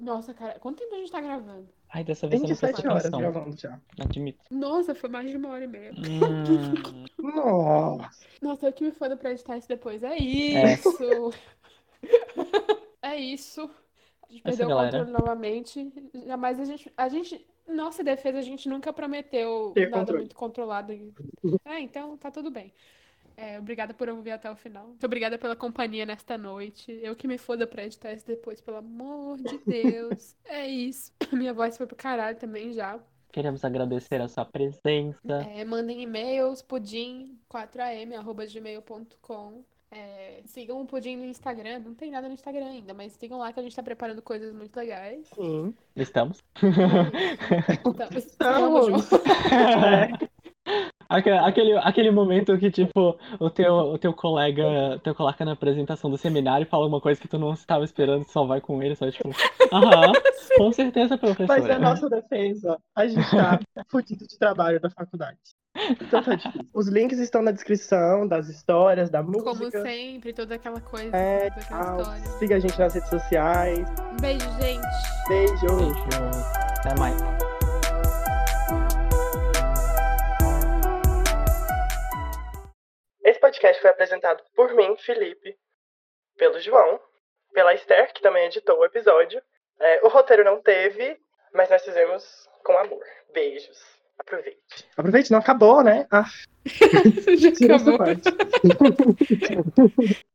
Nossa, cara, quanto tempo a gente tá gravando? Ai, dessa vez eu não 27 horas gravando já. Admito. Nossa, foi mais de uma hora e meia. Hum, Nossa. Nossa, eu que me foda pra editar isso depois. É isso. É, isso. A gente Essa perdeu o galera. controle novamente. Jamais a gente. A gente. Nossa defesa, a gente nunca prometeu Ter nada controle. muito controlado. É, então tá tudo bem. É, obrigada por ouvir até o final. Muito obrigada pela companhia nesta noite. Eu que me foda pra editar isso depois, pelo amor de Deus. É isso. Minha voz foi pro caralho também já. Queremos agradecer a sua presença. É, mandem e-mails, pudim4am.gmail.com. É, sigam o Pudim no Instagram. Não tem nada no Instagram ainda, mas sigam lá que a gente tá preparando coisas muito legais. Sim. Estamos. Então, estamos juntos. Aque- Aquele, aquele momento que, tipo, o teu, o teu colega teu coloca na apresentação do seminário e fala uma coisa que tu não estava esperando, só vai com ele, só tipo, aham, com certeza, Mas é a nossa defesa. A gente tá fudido de trabalho da faculdade. Então tá difícil. Os links estão na descrição das histórias, da Como música. sempre, toda aquela coisa, É, toda aquela tal. história. Siga a gente nas redes sociais. Um beijo, gente. Beijo. Beijo. Até mais. Esse podcast foi apresentado por mim, Felipe, pelo João, pela Esther, que também editou o episódio. É, o roteiro não teve, mas nós fizemos com amor. Beijos. Aproveite. Aproveite, não acabou, né? Ah, Já tira acabou.